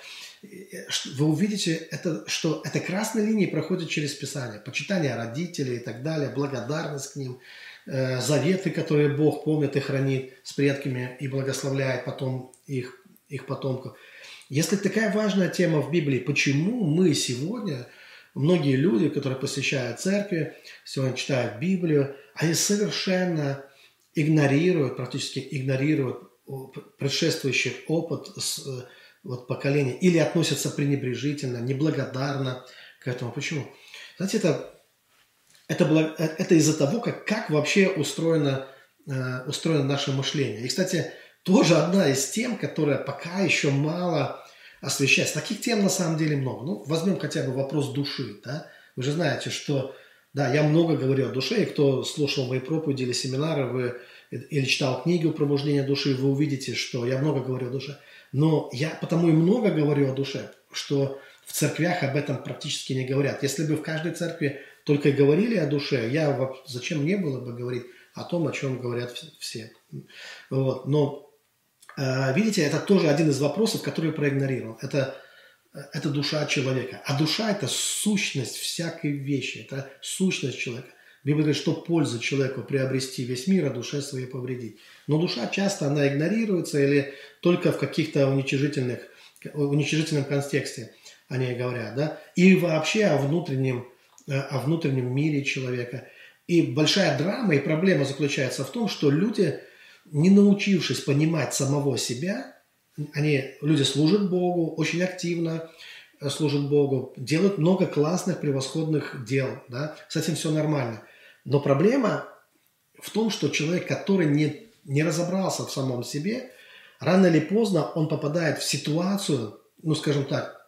вы увидите, это, что эта красная линия проходит через Писание. Почитание родителей и так далее, благодарность к ним, э, заветы, которые Бог помнит и хранит с предками и благословляет потом их, их потомков. Если такая важная тема в Библии, почему мы сегодня, многие люди, которые посещают церкви, сегодня читают Библию, они совершенно игнорируют, практически игнорируют предшествующий опыт с вот, поколения или относятся пренебрежительно, неблагодарно к этому. Почему? Знаете, это, это, это из-за того, как, как вообще устроено, э, устроено наше мышление. И, кстати, тоже одна из тем, которая пока еще мало освещается. Таких тем на самом деле много. Ну, возьмем хотя бы вопрос души. Да? Вы же знаете, что да, я много говорю о душе, и кто слушал мои проповеди или семинары, вы или читал книги о пробуждении души, вы увидите, что я много говорю о душе. Но я потому и много говорю о душе, что в церквях об этом практически не говорят. Если бы в каждой церкви только и говорили о душе, я зачем мне было бы говорить о том, о чем говорят все. Вот. Но э, видите, это тоже один из вопросов, который я проигнорировал. Это, это душа человека. А душа – это сущность всякой вещи, это сущность человека. Библия говорит, что польза человеку приобрести весь мир, а душе своей повредить. Но душа часто, она игнорируется или только в каких-то уничижительных в уничижительном контексте они говорят, да, и вообще о внутреннем, э, о внутреннем мире человека. И большая драма и проблема заключается в том, что люди, не научившись понимать самого себя, они, люди служат Богу очень активно, э, служат Богу, делают много классных, превосходных дел, да, с этим все нормально. Но проблема в том, что человек, который не, не разобрался в самом себе, рано или поздно он попадает в ситуацию, ну, скажем так,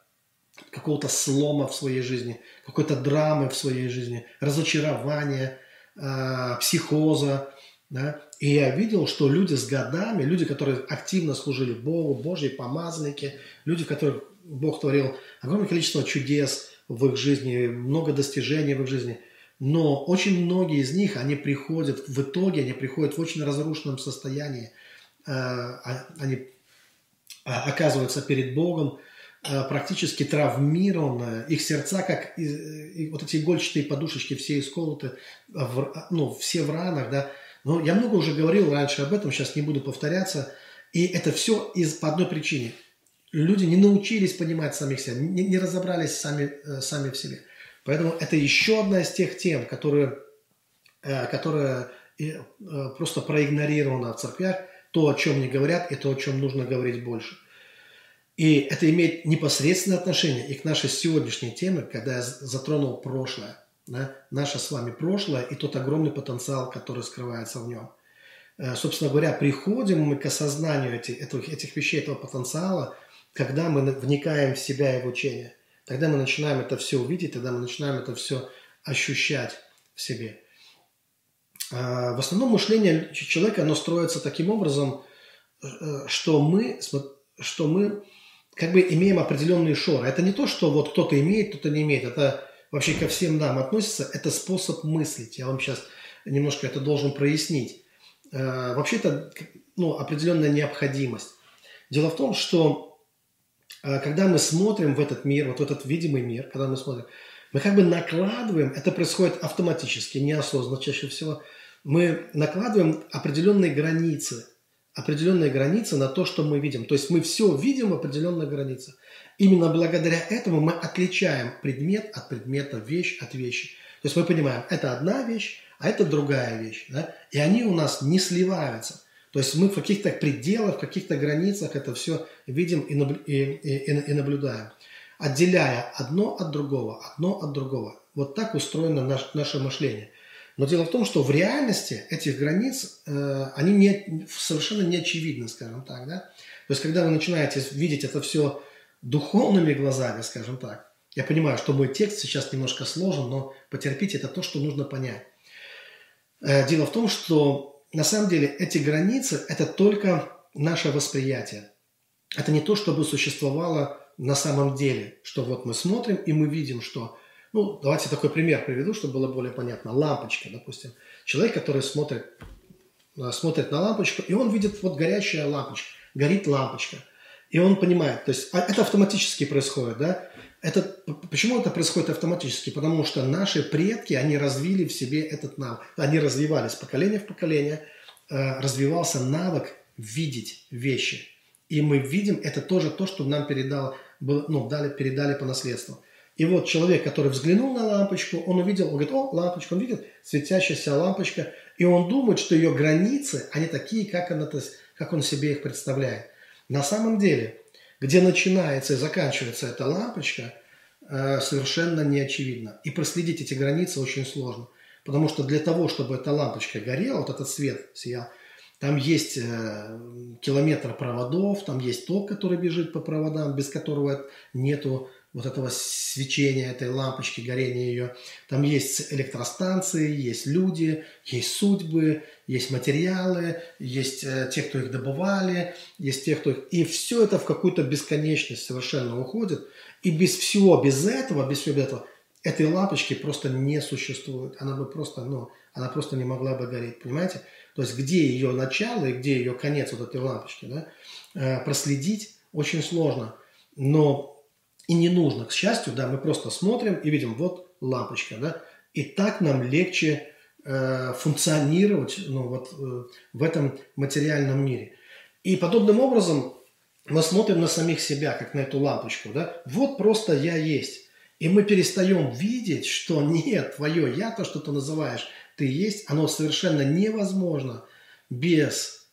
какого-то слома в своей жизни, какой-то драмы в своей жизни, разочарования, э, психоза. Да? И я видел, что люди с годами, люди, которые активно служили Богу, Божьи помазанники, люди, которых Бог творил огромное количество чудес в их жизни, много достижений в их жизни – но очень многие из них, они приходят, в итоге они приходят в очень разрушенном состоянии. Э, а, они а, оказываются перед Богом э, практически травмированные. Их сердца, как вот эти игольчатые подушечки, все исколоты, ну, все в ранах, да. Но я много уже говорил раньше об этом, сейчас не буду повторяться. И это все из, по одной причине. Люди не научились понимать самих себя, не, не разобрались сами, э, сами в себе. Поэтому это еще одна из тех тем, которые, э, которые э, просто проигнорированы в церквях, то, о чем не говорят, и то, о чем нужно говорить больше. И это имеет непосредственное отношение и к нашей сегодняшней теме, когда я затронул прошлое, да, наше с вами прошлое и тот огромный потенциал, который скрывается в нем. Э, собственно говоря, приходим мы к осознанию этих, этих вещей, этого потенциала, когда мы вникаем в себя и в учение – Тогда мы начинаем это все увидеть, тогда мы начинаем это все ощущать в себе. А, в основном мышление человека, оно строится таким образом, э, что мы, что мы как бы имеем определенные шоры. Это не то, что вот кто-то имеет, кто-то не имеет. Это вообще ко всем нам относится. Это способ мыслить. Я вам сейчас немножко это должен прояснить. А, вообще это ну, определенная необходимость. Дело в том, что а, когда мы смотрим в этот мир, вот в этот видимый мир, когда мы смотрим, мы как бы накладываем, это происходит автоматически, неосознанно чаще всего, мы накладываем определенные границы, определенные границы на то, что мы видим. То есть мы все видим в определенных границах. Именно благодаря этому мы отличаем предмет от предмета, вещь от вещи. То есть мы понимаем, это одна вещь, а это другая вещь. Да? И они у нас не сливаются. То есть мы в каких-то пределах, в каких-то границах это все видим и, и, и, и наблюдаем, отделяя одно от другого, одно от другого. Вот так устроено наш, наше мышление. Но дело в том, что в реальности этих границ, э, они не, совершенно не очевидны, скажем так. Да? То есть, когда вы начинаете видеть это все духовными глазами, скажем так, я понимаю, что мой текст сейчас немножко сложен, но потерпите, это то, что нужно понять. Э, дело в том, что на самом деле эти границы – это только наше восприятие. Это не то, чтобы существовало на самом деле, что вот мы смотрим и мы видим, что… Ну, давайте такой пример приведу, чтобы было более понятно. Лампочка, допустим. Человек, который смотрит, э, смотрит на лампочку, и он видит вот горящая лампочка, горит лампочка. И он понимает, то есть а это автоматически происходит, да? Это, почему это происходит автоматически? Потому что наши предки, они развили в себе этот навык. Они развивались поколение в поколение, э, развивался навык видеть вещи. И мы видим, это тоже то, что нам передал, ну, дали, передали по наследству. И вот человек, который взглянул на лампочку, он увидел, он говорит, о, лампочка, он видит светящаяся лампочка, и он думает, что ее границы, они такие, как, она, как он себе их представляет. На самом деле – где начинается и заканчивается эта лампочка, э, совершенно не очевидно. И проследить эти границы очень сложно. Потому что для того, чтобы эта лампочка горела, вот этот свет сиял, там есть э, километр проводов, там есть ток, который бежит по проводам, без которого нету вот этого свечения этой лампочки, горения ее. Там есть электростанции, есть люди, есть судьбы, есть материалы, есть э, те, кто их добывали, есть те, кто их... И все это в какую-то бесконечность совершенно уходит. И без всего, без этого, без всего этого, этой лампочки просто не существует. Она бы просто, ну, она просто не могла бы гореть, понимаете? То есть где ее начало и где ее конец вот этой лампочки, да, э, проследить очень сложно. Но и не нужно. К счастью, да, мы просто смотрим и видим, вот лампочка, да, и так нам легче э, функционировать ну, вот, э, в этом материальном мире. И подобным образом мы смотрим на самих себя, как на эту лампочку, да, вот просто я есть. И мы перестаем видеть, что нет, твое я, то, что ты называешь, ты есть, оно совершенно невозможно без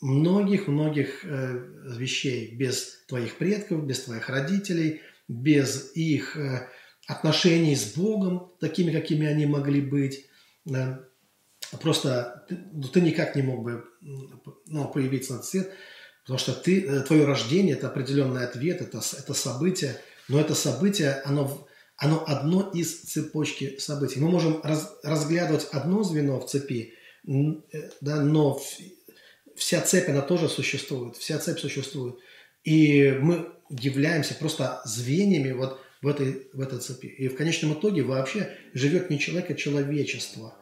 многих-многих э, вещей, без твоих предков, без твоих родителей, без их э, отношений с Богом, такими, какими они могли быть. Да. Просто ну, ты никак не мог бы ну, появиться на свет, потому что ты, э, твое рождение – это определенный ответ, это, это событие, но это событие, оно, оно одно из цепочки событий. Мы можем раз, разглядывать одно звено в цепи, э, да, но вся цепь, она тоже существует, вся цепь существует. И мы являемся просто звеньями вот в этой, в этой цепи. И в конечном итоге вообще живет не человек, а человечество.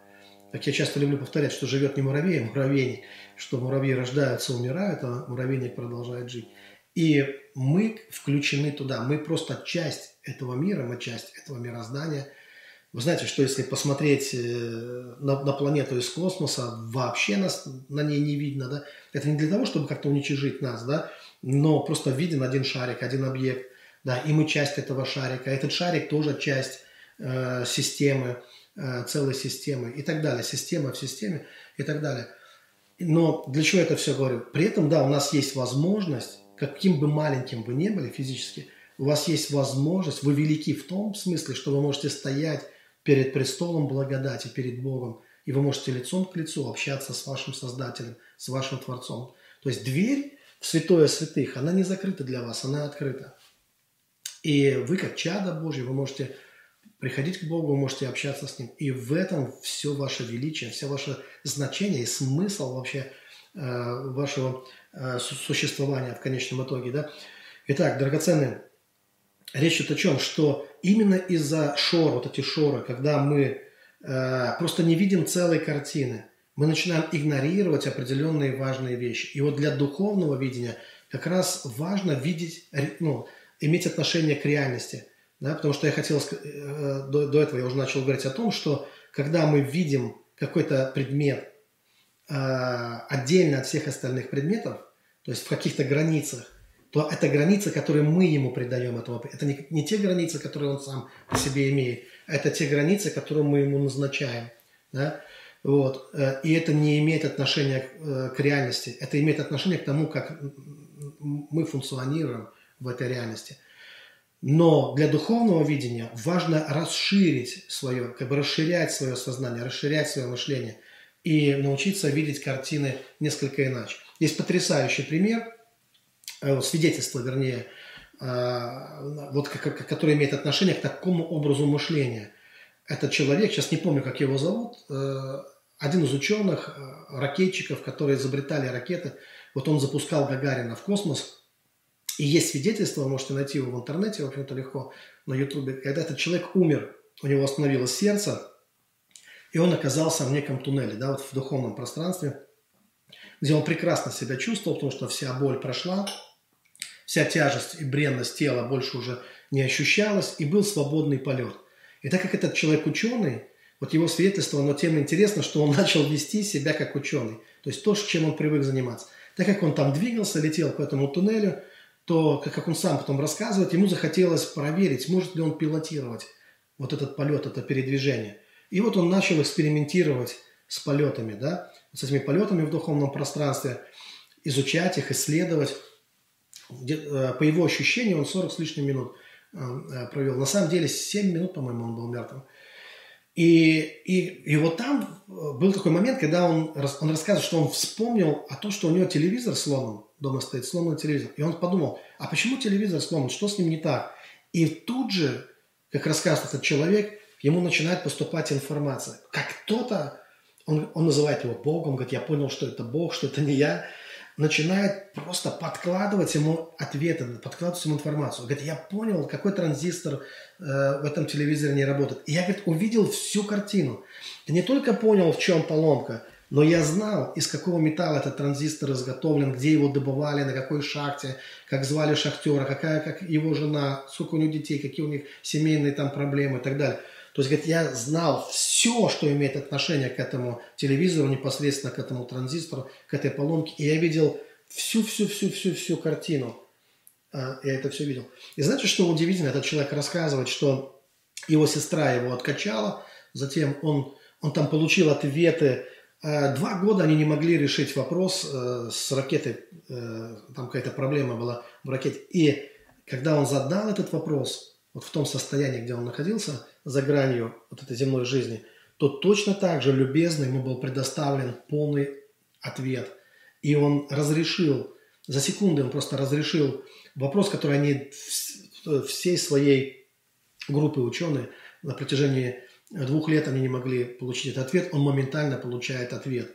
Как я часто люблю повторять, что живет не муравей, а муравейник, что муравьи рождаются, умирают, а муравейник продолжает жить. И мы включены туда, мы просто часть этого мира, мы часть этого мироздания. Вы знаете, что если посмотреть э, на, на планету из космоса, вообще нас на ней не видно, да? Это не для того, чтобы как-то уничижить нас, да? Но просто виден один шарик, один объект, да, и мы часть этого шарика. Этот шарик тоже часть э, системы, э, целой системы и так далее. Система в системе и так далее. Но для чего я это все говорю? При этом, да, у нас есть возможность каким бы маленьким вы не были физически, у вас есть возможность, вы велики в том смысле, что вы можете стоять перед престолом благодати, перед Богом, и вы можете лицом к лицу общаться с вашим Создателем, с вашим Творцом. То есть дверь святое святых, она не закрыта для вас, она открыта. И вы, как чада Божье, вы можете приходить к Богу, вы можете общаться с Ним. И в этом все ваше величие, все ваше значение и смысл вообще э, вашего Э, существования в конечном итоге. Да? Итак, драгоценные, речь идет о чем? Что именно из-за шор, вот эти шоры, когда мы э, просто не видим целой картины, мы начинаем игнорировать определенные важные вещи. И вот для духовного видения как раз важно видеть, ну, иметь отношение к реальности. Да? Потому что я хотел, э, до, до этого я уже начал говорить о том, что когда мы видим какой-то предмет Э, отдельно от всех остальных предметов, то есть в каких-то границах, то это границы, которые мы ему придаем этому. Это не, не те границы, которые он сам по себе имеет, а это те границы, которые мы ему назначаем. Да? Вот. Э, и это не имеет отношения э, к реальности, это имеет отношение к тому, как мы функционируем в этой реальности. Но для духовного видения важно расширить свое, как бы расширять свое сознание, расширять свое мышление – и научиться видеть картины несколько иначе. Есть потрясающий пример, э, свидетельство, вернее, вот, который имеет отношение к такому образу мышления. Этот человек, сейчас не помню, как его зовут, один из ученых, ракетчиков, которые изобретали ракеты, вот он запускал Гагарина в космос, и есть свидетельство, вы можете найти его в интернете, в общем-то легко, на ютубе, когда этот человек умер, у него остановилось сердце, и он оказался в неком туннеле, да, вот в духовном пространстве, где он прекрасно себя чувствовал, потому что вся боль прошла, вся тяжесть и бренность тела больше уже не ощущалась, и был свободный полет. И так как этот человек ученый, вот его свидетельство, оно тем интересно, что он начал вести себя как ученый. То есть то, чем он привык заниматься. Так как он там двигался, летел по этому туннелю, то, как он сам потом рассказывает, ему захотелось проверить, может ли он пилотировать вот этот полет, это передвижение. И вот он начал экспериментировать с полетами, да, с этими полетами в духовном пространстве, изучать их, исследовать. Э, по его ощущению он 40 с лишним минут э, э, провел. На самом деле 7 минут, по-моему, он был мертвым. И, и, и вот там был такой момент, когда он, он рассказывает, что он вспомнил о том, что у него телевизор сломан, дома стоит сломанный телевизор. И он подумал, а почему телевизор сломан, что с ним не так? И тут же, как рассказывает этот человек, ему начинает поступать информация. Как кто-то, он, он называет его Богом, говорит, я понял, что это Бог, что это не я, начинает просто подкладывать ему ответы, подкладывать ему информацию. Говорит, я понял, какой транзистор э, в этом телевизоре не работает. И я, говорит, увидел всю картину. Ты не только понял, в чем поломка, но я знал, из какого металла этот транзистор изготовлен, где его добывали, на какой шахте, как звали шахтера, какая как его жена, сколько у него детей, какие у них семейные там проблемы и так далее. То есть, говорит, я знал все, что имеет отношение к этому телевизору, непосредственно к этому транзистору, к этой поломке. И я видел всю-всю-всю-всю-всю картину. я это все видел. И знаете, что удивительно? Этот человек рассказывает, что его сестра его откачала, затем он, он там получил ответы. Два года они не могли решить вопрос с ракетой, там какая-то проблема была в ракете. И когда он задал этот вопрос, вот в том состоянии, где он находился, за гранью вот этой земной жизни, то точно так же любезно ему был предоставлен полный ответ. И он разрешил, за секунды он просто разрешил вопрос, который они всей своей группы ученых на протяжении двух лет они не могли получить этот ответ, он моментально получает ответ.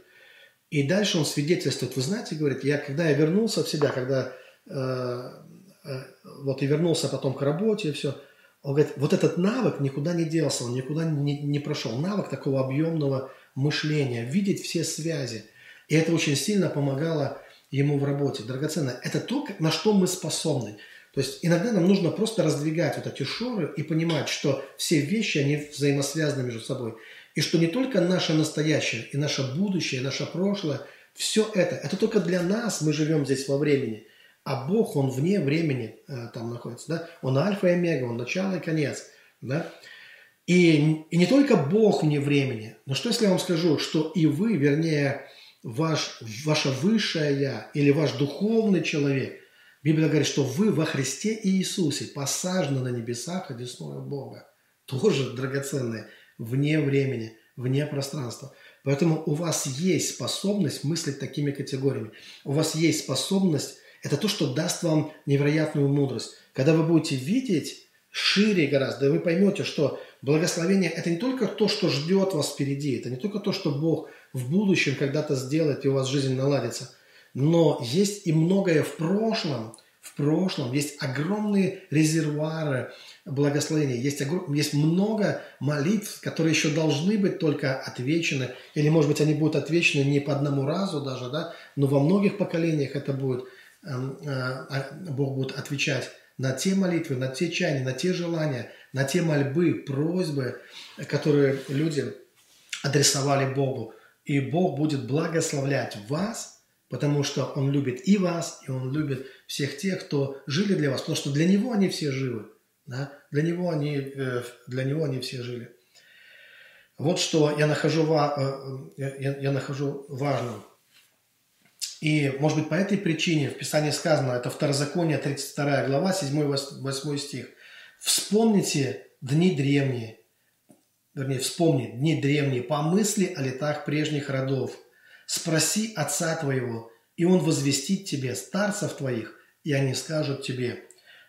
И дальше он свидетельствует, вы знаете, говорит, я когда я вернулся в себя, когда э, э, вот и вернулся потом к работе и все, он говорит, вот этот навык никуда не делся, он никуда не, не прошел. Навык такого объемного мышления, видеть все связи. И это очень сильно помогало ему в работе. Драгоценно. Это то, на что мы способны. То есть иногда нам нужно просто раздвигать вот эти шоры и понимать, что все вещи, они взаимосвязаны между собой. И что не только наше настоящее, и наше будущее, и наше прошлое, все это, это только для нас мы живем здесь во времени – а Бог, Он вне времени э, там находится, да? Он альфа и омега, Он начало и конец, да? И, и не только Бог вне времени, но что если я вам скажу, что и вы, вернее, ваш, ваше высшее Я или ваш духовный человек, Библия говорит, что вы во Христе Иисусе посажены на небесах одесную Бога. Тоже драгоценное, вне времени, вне пространства. Поэтому у вас есть способность мыслить такими категориями. У вас есть способность это то, что даст вам невероятную мудрость. Когда вы будете видеть шире гораздо, вы поймете, что благословение – это не только то, что ждет вас впереди, это не только то, что Бог в будущем когда-то сделает, и у вас жизнь наладится, но есть и многое в прошлом, в прошлом, есть огромные резервуары благословения, есть, огром... есть много молитв, которые еще должны быть только отвечены, или, может быть, они будут отвечены не по одному разу даже, да, но во многих поколениях это будет – Бог будет отвечать на те молитвы, на те чаяния, на те желания, на те мольбы, просьбы, которые люди адресовали Богу. И Бог будет благословлять вас, потому что Он любит и вас, и Он любит всех тех, кто жили для вас, потому что для Него они все живы. Да? Для, него они, э, для Него они все жили. Вот что я нахожу, э, я, я нахожу важным – и, может быть, по этой причине в Писании сказано, это Второзаконие, 32 глава, 7-8 стих. «Вспомните дни древние, вернее, вспомни дни древние, помысли о летах прежних родов, спроси отца твоего, и он возвестит тебе старцев твоих, и они скажут тебе,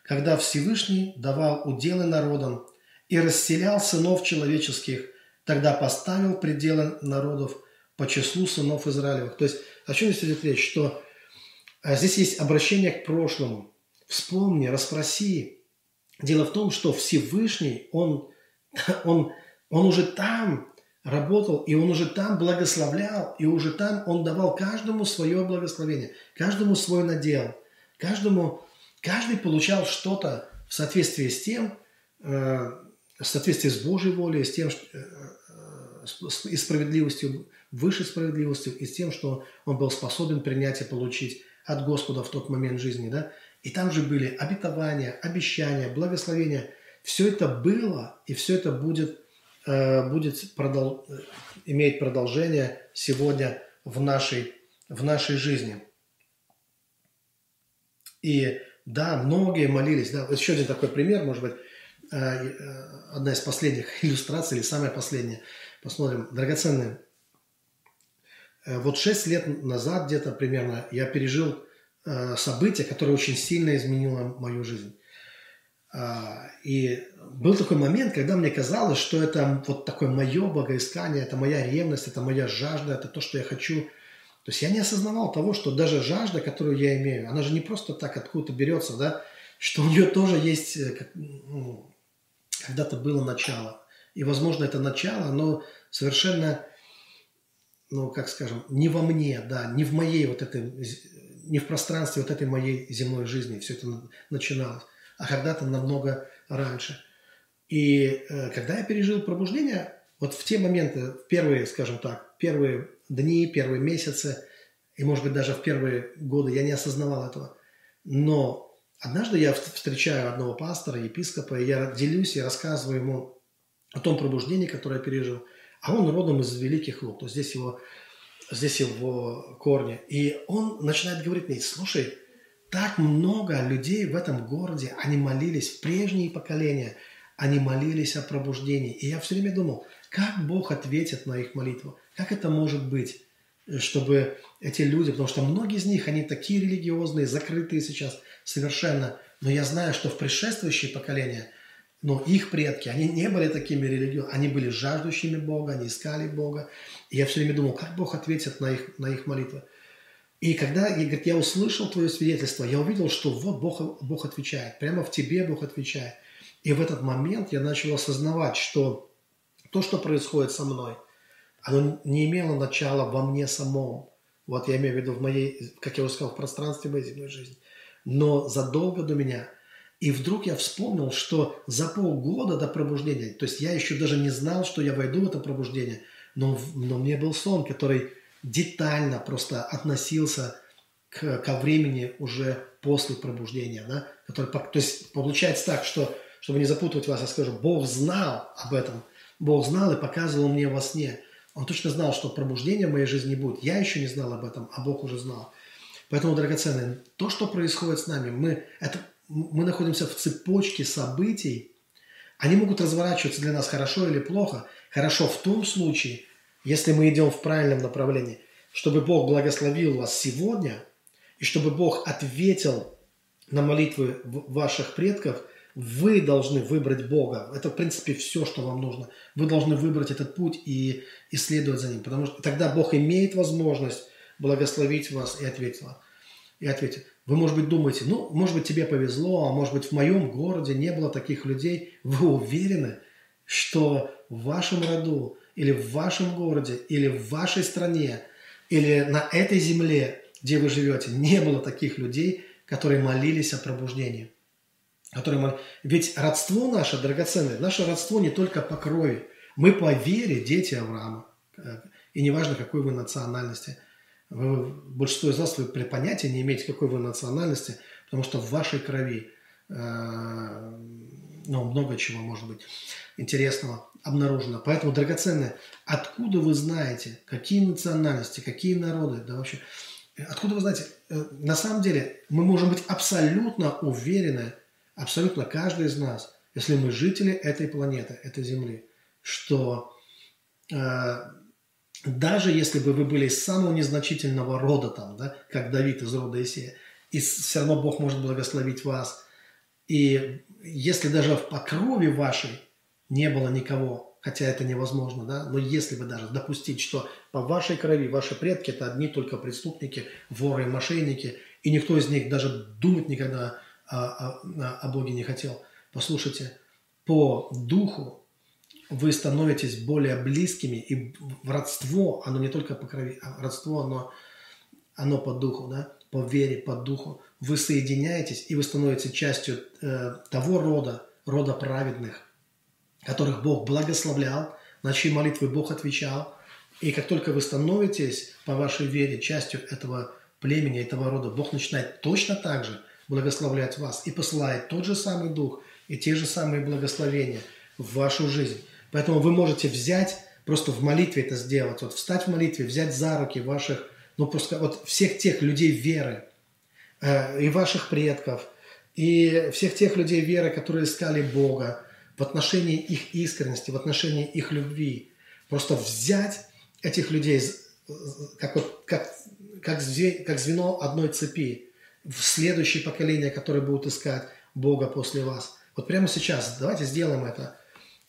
когда Всевышний давал уделы народам и расселял сынов человеческих, тогда поставил пределы народов по числу сынов Израилевых». То есть о чем здесь идет речь? Что а, здесь есть обращение к прошлому. Вспомни, расспроси. Дело в том, что Всевышний, Он, он, он уже там работал, и Он уже там благословлял, и уже там Он давал каждому свое благословение, каждому свой надел, каждому, каждый получал что-то в соответствии с тем, э, в соответствии с Божьей волей, с тем, э, э, и справедливостью выше справедливостью и с тем, что он был способен принять и получить от Господа в тот момент жизни. Да? И там же были обетования, обещания, благословения. Все это было, и все это будет, э, будет продол... иметь продолжение сегодня в нашей, в нашей жизни. И да, многие молились. Да, еще один такой пример, может быть, э, э, одна из последних иллюстраций или самая последняя. Посмотрим. Драгоценные Э, вот шесть лет назад где-то примерно я пережил э, событие, которое очень сильно изменило мою жизнь. А, и был такой момент, когда мне казалось, что это вот такое мое богоискание, это моя ревность, это моя жажда, это то, что я хочу. То есть я не осознавал того, что даже жажда, которую я имею, она же не просто так откуда-то берется, да, что у нее тоже есть, э, ну, когда-то было начало. И, возможно, это начало, оно совершенно ну, как скажем, не во мне, да, не в моей вот этой, не в пространстве вот этой моей земной жизни все это начиналось, а когда-то намного раньше. И э, когда я пережил пробуждение, вот в те моменты, первые, скажем так, первые дни, первые месяцы, и, может быть, даже в первые годы я не осознавал этого. Но однажды я встречаю одного пастора, епископа, и я делюсь, и рассказываю ему о том пробуждении, которое я пережил. А он родом из Великих Луг, то есть здесь его, здесь его корни. И он начинает говорить мне, слушай, так много людей в этом городе, они молились прежние поколения, они молились о пробуждении. И я все время думал, как Бог ответит на их молитву? Как это может быть? чтобы эти люди, потому что многие из них, они такие религиозные, закрытые сейчас совершенно, но я знаю, что в предшествующие поколения, но их предки, они не были такими религиозными, они были жаждущими Бога, они искали Бога. И я все время думал, как Бог ответит на их, на их молитвы. И когда я, говорит, я услышал твое свидетельство, я увидел, что вот Бог, Бог отвечает, прямо в тебе Бог отвечает. И в этот момент я начал осознавать, что то, что происходит со мной, оно не имело начала во мне самом. Вот я имею в виду в моей, как я уже сказал, в пространстве моей земной жизни. Но задолго до меня. И вдруг я вспомнил, что за полгода до пробуждения, то есть я еще даже не знал, что я войду в это пробуждение, но, но мне был сон, который детально просто относился к, ко времени уже после пробуждения. Да? Который, то есть получается так, что, чтобы не запутывать вас, я скажу, Бог знал об этом. Бог знал и показывал мне во сне. Он точно знал, что пробуждения в моей жизни будет. Я еще не знал об этом, а Бог уже знал. Поэтому, драгоценные, то, что происходит с нами, мы, это, мы находимся в цепочке событий. Они могут разворачиваться для нас хорошо или плохо. Хорошо в том случае, если мы идем в правильном направлении, чтобы Бог благословил вас сегодня, и чтобы Бог ответил на молитвы ваших предков, вы должны выбрать Бога. Это, в принципе, все, что вам нужно. Вы должны выбрать этот путь и исследовать за ним. Потому что тогда Бог имеет возможность благословить вас и ответить вам. И ответить. Вы, может быть, думаете, ну, может быть, тебе повезло, а может быть, в моем городе не было таких людей. Вы уверены, что в вашем роду или в вашем городе, или в вашей стране, или на этой земле, где вы живете, не было таких людей, которые молились о пробуждении. Которые мол... Ведь родство наше драгоценное, наше родство не только по крови. Мы по вере дети Авраама. И неважно, какой вы национальности. Вы, большинство из вас вы понятия не имеете, какой вы национальности, потому что в вашей крови э, ну, много чего может быть интересного обнаружено. Поэтому, драгоценное, откуда вы знаете, какие национальности, какие народы, да вообще, откуда вы знаете, э, на самом деле мы можем быть абсолютно уверены, абсолютно каждый из нас, если мы жители этой планеты, этой Земли, что э, даже если бы вы были из самого незначительного рода, там, да, как Давид из рода Исея, и все равно Бог может благословить вас. И если даже по крови вашей не было никого, хотя это невозможно, да, но если бы даже допустить, что по вашей крови ваши предки это одни только преступники, воры и мошенники, и никто из них даже думать никогда о, о, о Боге не хотел. Послушайте, по духу вы становитесь более близкими, и родство, оно не только по крови, а родство, оно, оно по духу, да, по вере, по духу. Вы соединяетесь, и вы становитесь частью э, того рода, рода праведных, которых Бог благословлял, на чьи молитвы Бог отвечал. И как только вы становитесь по вашей вере частью этого племени, этого рода, Бог начинает точно так же благословлять вас и посылает тот же самый Дух и те же самые благословения в вашу жизнь. Поэтому вы можете взять, просто в молитве это сделать, вот встать в молитве, взять за руки ваших, ну просто вот всех тех людей веры, э, и ваших предков, и всех тех людей веры, которые искали Бога, в отношении их искренности, в отношении их любви. Просто взять этих людей как, вот, как, как, зве, как звено одной цепи в следующее поколение, которое будут искать Бога после вас. Вот прямо сейчас давайте сделаем это.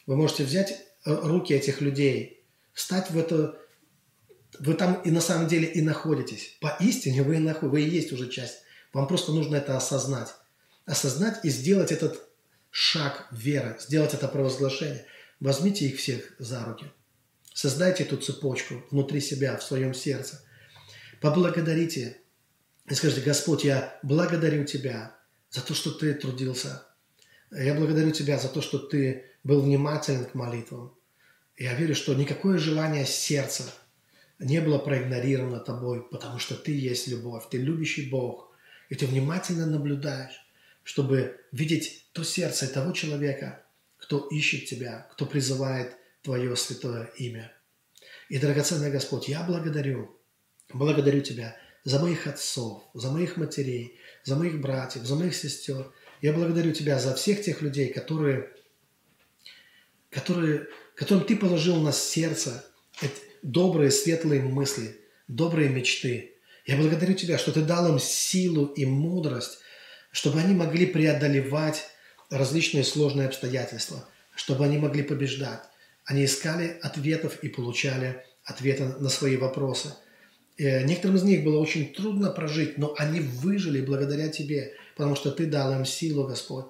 Вы можете взять э, руки этих людей, встать в это, вы там и на самом деле и находитесь. Поистине вы и, наход... вы и есть уже часть. Вам просто нужно это осознать. Осознать и сделать этот шаг веры, сделать это провозглашение. Возьмите их всех за руки. Создайте эту цепочку внутри себя, в своем сердце. Поблагодарите и скажите, Господь, я благодарю Тебя за то, что Ты трудился. Я благодарю Тебя за то, что Ты был внимателен к молитвам. Я верю, что никакое желание сердца не было проигнорировано Тобой, потому что Ты есть любовь, Ты любящий Бог, и Ты внимательно наблюдаешь чтобы видеть то сердце того человека, кто ищет Тебя, кто призывает Твое святое имя. И, драгоценный Господь, я благодарю, благодарю Тебя за моих отцов, за моих матерей, за моих братьев, за моих сестер. Я благодарю Тебя за всех тех людей, которые, которые, которым Ты положил на сердце добрые, светлые мысли, добрые мечты. Я благодарю Тебя, что Ты дал им силу и мудрость, чтобы они могли преодолевать различные сложные обстоятельства, чтобы они могли побеждать. Они искали ответов и получали ответы на свои вопросы. Э, некоторым из них было очень трудно прожить, но они выжили благодаря Тебе, потому что Ты дал им силу, Господь.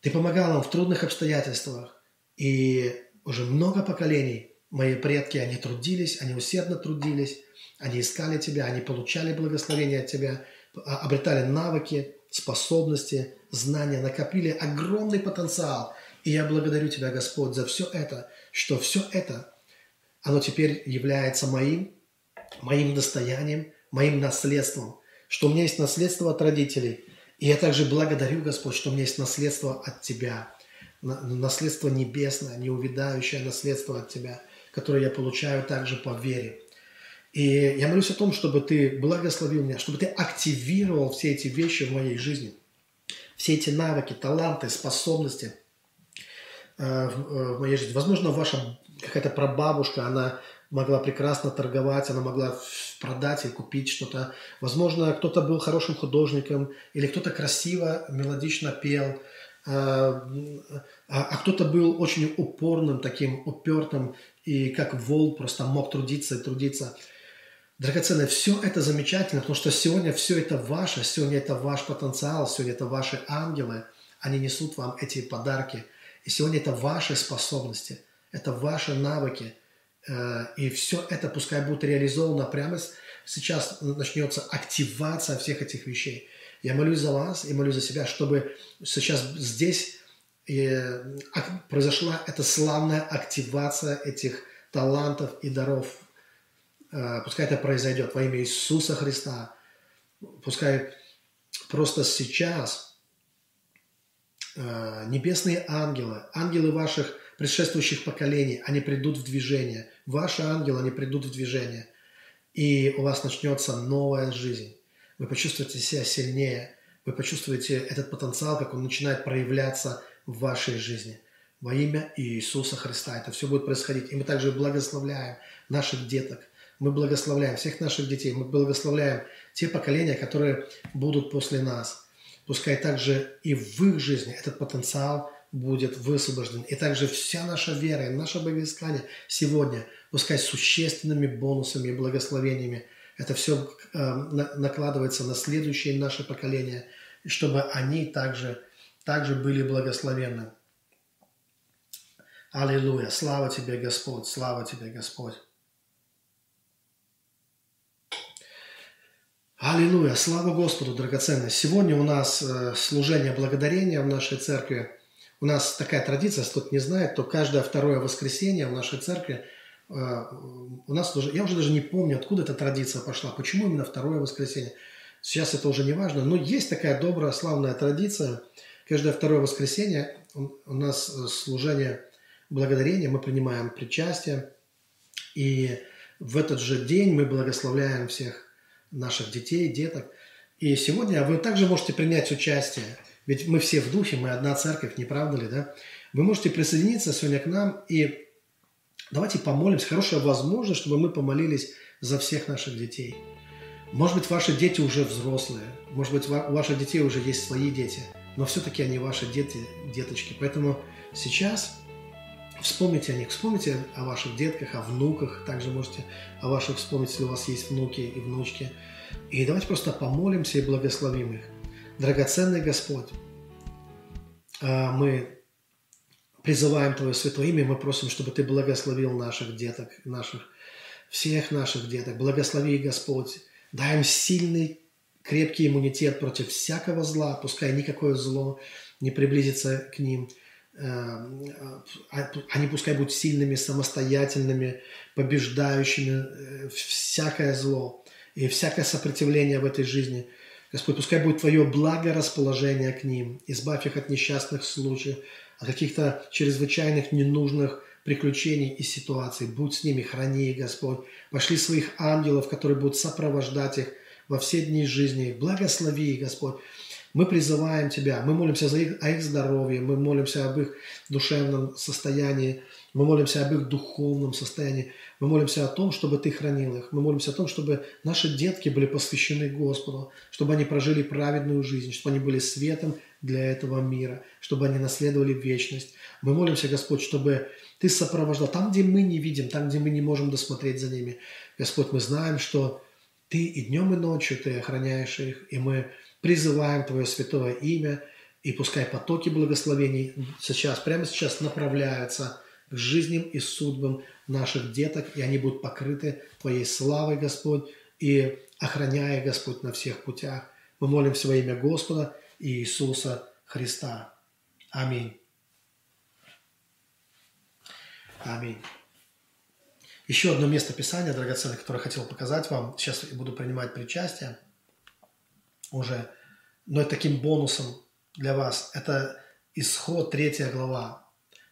Ты помогал им в трудных обстоятельствах. И уже много поколений мои предки, они трудились, они усердно трудились, они искали Тебя, они получали благословение от Тебя, а, обретали навыки, способности, знания, накопили огромный потенциал. И я благодарю Тебя, Господь, за все это, что все это, оно теперь является моим, моим достоянием, моим наследством, что у меня есть наследство от родителей. И я также благодарю, Господь, что у меня есть наследство от Тебя, наследство небесное, неувидающее наследство от Тебя, которое я получаю также по вере. И я молюсь о том, чтобы ты благословил меня, чтобы ты активировал все эти вещи в моей жизни. Все эти навыки, таланты, способности э, э, в моей жизни. Возможно, ваша какая-то прабабушка, она могла прекрасно торговать, она могла продать и купить что-то. Возможно, кто-то был хорошим художником, или кто-то красиво, мелодично пел, а, а, а кто-то был очень упорным, таким упертым, и как вол просто мог трудиться и трудиться. Драгоценное, все это замечательно, потому что сегодня все это ваше, сегодня это ваш потенциал, сегодня это ваши ангелы, они несут вам эти подарки. И сегодня это ваши способности, это ваши навыки. Э, и все это пускай будет реализовано прямо сейчас начнется активация всех этих вещей. Я молюсь за вас и молюсь за себя, чтобы сейчас здесь э, произошла эта славная активация этих талантов и даров Э, пускай это произойдет во имя Иисуса Христа. Пускай просто сейчас э, небесные ангелы, ангелы ваших предшествующих поколений, они придут в движение. Ваши ангелы, они придут в движение. И у вас начнется новая жизнь. Вы почувствуете себя сильнее. Вы почувствуете этот потенциал, как он начинает проявляться в вашей жизни. Во имя Иисуса Христа это все будет происходить. И мы также благословляем наших деток – мы благословляем всех наших детей, мы благословляем те поколения, которые будут после нас. Пускай также и в их жизни этот потенциал будет высвобожден. И также вся наша вера и наше богоискание сегодня, пускай существенными бонусами и благословениями, это все э, накладывается на следующее наше поколение, чтобы они также, также были благословенны. Аллилуйя! Слава Тебе, Господь! Слава Тебе, Господь! Аллилуйя! Слава Господу, драгоценный! Сегодня у нас э, служение благодарения в нашей церкви. У нас такая традиция, если кто-то не знает, то каждое второе воскресенье в нашей церкви у нас уже, я уже даже не помню, откуда эта традиция пошла, почему именно второе воскресенье. Сейчас это уже не важно, но есть такая добрая, славная традиция. Каждое второе воскресенье у нас э, служение благодарения, мы принимаем причастие, и в этот же день мы благословляем всех наших детей, деток. И сегодня вы также можете принять участие, ведь мы все в духе, мы одна церковь, не правда ли, да? Вы можете присоединиться сегодня к нам и давайте помолимся. Хорошая возможность, чтобы мы помолились за всех наших детей. Может быть, ваши дети уже взрослые, может быть, у ваших детей уже есть свои дети, но все-таки они ваши дети, деточки. Поэтому сейчас Вспомните о них, вспомните о ваших детках, о внуках, также можете о ваших вспомнить, если у вас есть внуки и внучки. И давайте просто помолимся и благословим их. Драгоценный Господь, а, мы призываем Твое Святое Имя, мы просим, чтобы Ты благословил наших деток, наших, всех наших деток. Благослови, Господь, дай им сильный, крепкий иммунитет против всякого зла, пускай никакое зло не приблизится к ним – Эм, а, они пускай будут сильными, самостоятельными, побеждающими э, всякое зло и всякое сопротивление в этой жизни. Господь, пускай будет Твое благорасположение к ним. Избавь их от несчастных случаев, от каких-то чрезвычайных ненужных приключений и ситуаций. Будь с ними, храни их, Господь. Пошли своих ангелов, которые будут сопровождать их во все дни жизни. Благослови их, Господь. Мы призываем Тебя, мы молимся за их, о их здоровье, мы молимся об их душевном состоянии, мы молимся об их духовном состоянии, мы молимся о том, чтобы Ты хранил их, мы молимся о том, чтобы наши детки были посвящены Господу, чтобы они прожили праведную жизнь, чтобы они были светом для этого мира, чтобы они наследовали вечность. Мы молимся, Господь, чтобы Ты сопровождал там, где мы не видим, там, где мы не можем досмотреть за ними. Господь, мы знаем, что Ты и днем, и ночью Ты охраняешь их, и мы призываем Твое святое имя, и пускай потоки благословений сейчас, прямо сейчас направляются к жизням и судьбам наших деток, и они будут покрыты Твоей славой, Господь, и охраняя, Господь, на всех путях. Мы молимся во имя Господа Иисуса Христа. Аминь. Аминь. Еще одно место Писания, драгоценное, которое хотел показать вам. Сейчас я буду принимать причастие уже но таким бонусом для вас это исход третья глава.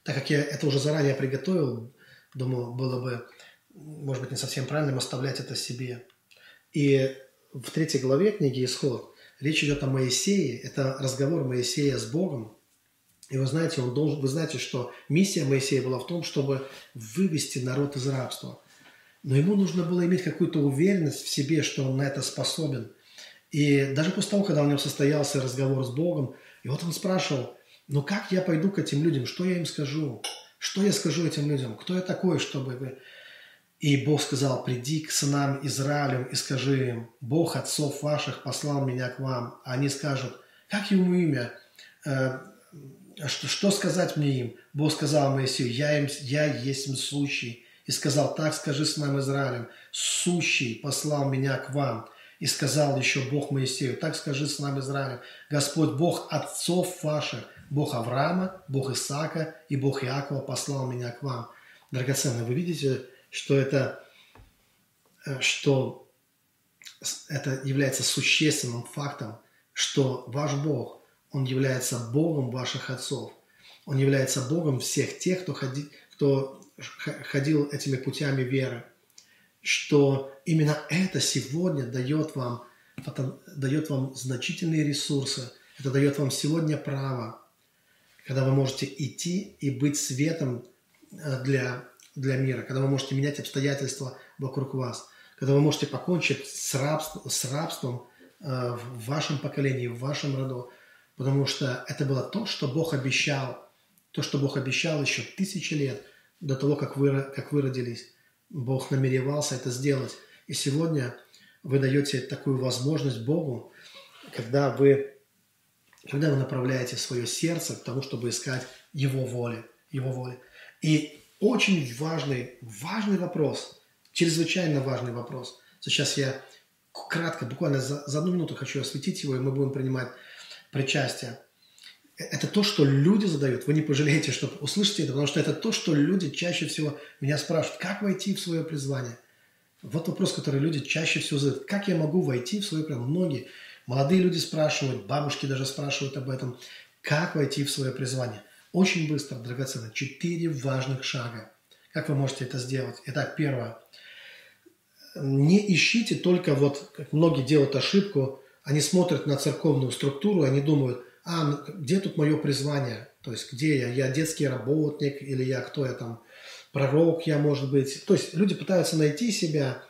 Так как я это уже заранее приготовил, думаю, было бы, может быть, не совсем правильным оставлять это себе. И в третьей главе книги «Исход» речь идет о Моисее. Это разговор Моисея с Богом. И вы знаете, он должен, вы знаете, что миссия Моисея была в том, чтобы вывести народ из рабства. Но ему нужно было иметь какую-то уверенность в себе, что он на это способен – и даже после того, когда у него состоялся разговор с Богом, и вот он спрашивал, ну как я пойду к этим людям, что я им скажу? Что я скажу этим людям? Кто я такой, чтобы... И Бог сказал, приди к сынам Израилю и скажи им, Бог отцов ваших послал меня к вам. А они скажут, как ему имя? Э, что, что сказать мне им? Бог сказал Моисею, я, им, я есть им сущий. И сказал, так скажи сынам Израилем, сущий послал меня к вам. И сказал еще Бог Моисею, так скажи с нами Израилем, Господь Бог отцов ваших, Бог Авраама, Бог Исаака и Бог Иакова послал меня к вам. Драгоценные, вы видите, что это, э, что это является существенным фактом, что ваш Бог, Он является Богом ваших отцов. Он является Богом всех тех, кто, ходи, кто ходил этими путями веры что именно это сегодня дает вам, дает вам значительные ресурсы. Это дает вам сегодня право, когда вы можете идти и быть светом э, для, для мира, когда вы можете менять обстоятельства вокруг вас, когда вы можете покончить с, рабством, с рабством э, в вашем поколении, в вашем роду, потому что это было то, что Бог обещал, то, что Бог обещал еще тысячи лет до того, как вы, как вы родились. Бог намеревался это сделать. И сегодня вы даете такую возможность Богу, когда вы, когда вы направляете свое сердце к тому, чтобы искать Его воли. Его воли. И очень важный, важный вопрос, чрезвычайно важный вопрос. Сейчас я кратко, буквально за, за одну минуту хочу осветить его, и мы будем принимать причастие это то, что люди задают. Вы не пожалеете, что услышите это, потому что это то, что люди чаще всего меня спрашивают, как войти в свое призвание. Вот вопрос, который люди чаще всего задают. Как я могу войти в свое призвание? Многие молодые люди спрашивают, бабушки даже спрашивают об этом. Как войти в свое призвание? Очень быстро, драгоценно. Четыре важных шага. Как вы можете это сделать? Итак, первое. Не ищите только вот, как многие делают ошибку, они смотрят на церковную структуру, они думают – а, ну, где тут мое призвание? То есть, где я? Я детский работник или я кто я там? Пророк я, может быть. То есть, люди пытаются найти себя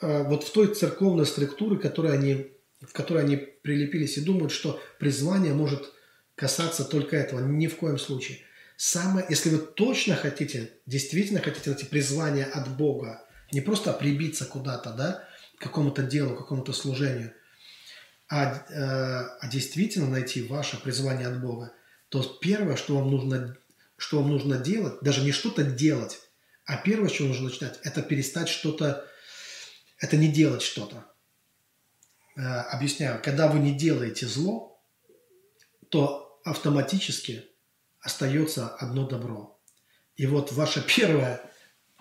э, вот в той церковной структуре, которой они, в которой они прилепились и думают, что призвание может касаться только этого. Ни в коем случае. Самое, если вы точно хотите, действительно хотите найти призвание от Бога, не просто прибиться куда-то, да, к какому-то делу, к какому-то служению – а, э, а действительно найти ваше призвание от Бога, то первое, что вам нужно, что вам нужно делать, даже не что-то делать, а первое, что нужно начинать, это перестать что-то, это не делать что-то. Э, объясняю, когда вы не делаете зло, то автоматически остается одно добро. И вот ваше первое,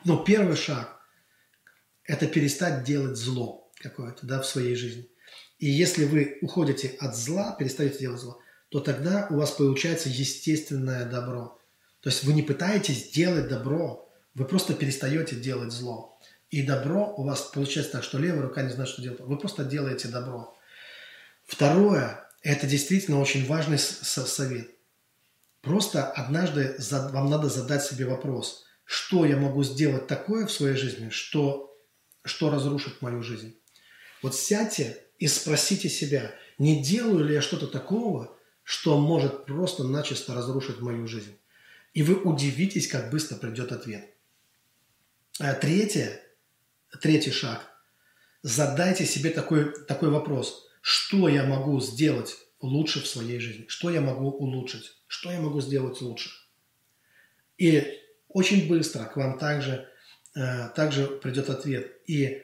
ну, первый шаг – это перестать делать зло какое-то да, в своей жизни. И если вы уходите от зла, перестаете делать зло, то тогда у вас получается естественное добро. То есть вы не пытаетесь делать добро, вы просто перестаете делать зло. И добро у вас получается так, что левая рука не знает, что делать. Вы просто делаете добро. Второе, это действительно очень важный совет. Просто однажды вам надо задать себе вопрос, что я могу сделать такое в своей жизни, что, что разрушит мою жизнь. Вот сядьте и спросите себя, не делаю ли я что-то такого, что может просто начисто разрушить мою жизнь. И вы удивитесь, как быстро придет ответ. А третье, третий шаг. Задайте себе такой, такой вопрос. Что я могу сделать лучше в своей жизни? Что я могу улучшить? Что я могу сделать лучше? И очень быстро к вам также, э, также придет ответ. И,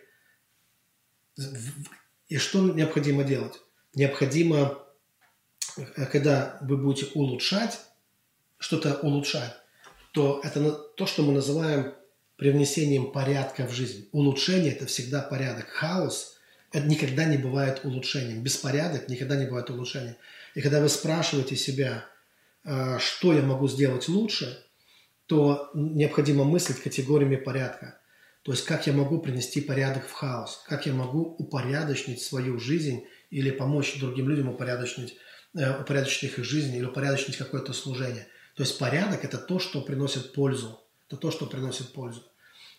и что необходимо делать? Необходимо, э, когда вы будете улучшать, что-то улучшать, то это то, что мы называем привнесением порядка в жизнь. Улучшение – это всегда порядок. Хаос – это никогда не бывает улучшением. Беспорядок никогда не бывает улучшением. И когда вы спрашиваете себя, а, что я могу сделать лучше, то необходимо мыслить категориями порядка. То есть как я могу принести порядок в хаос, как я могу упорядочить свою жизнь или помочь другим людям упорядочить, э, упорядочить их жизнь или упорядочить какое-то служение. То есть порядок – это то, что приносит пользу. Это то, что приносит пользу.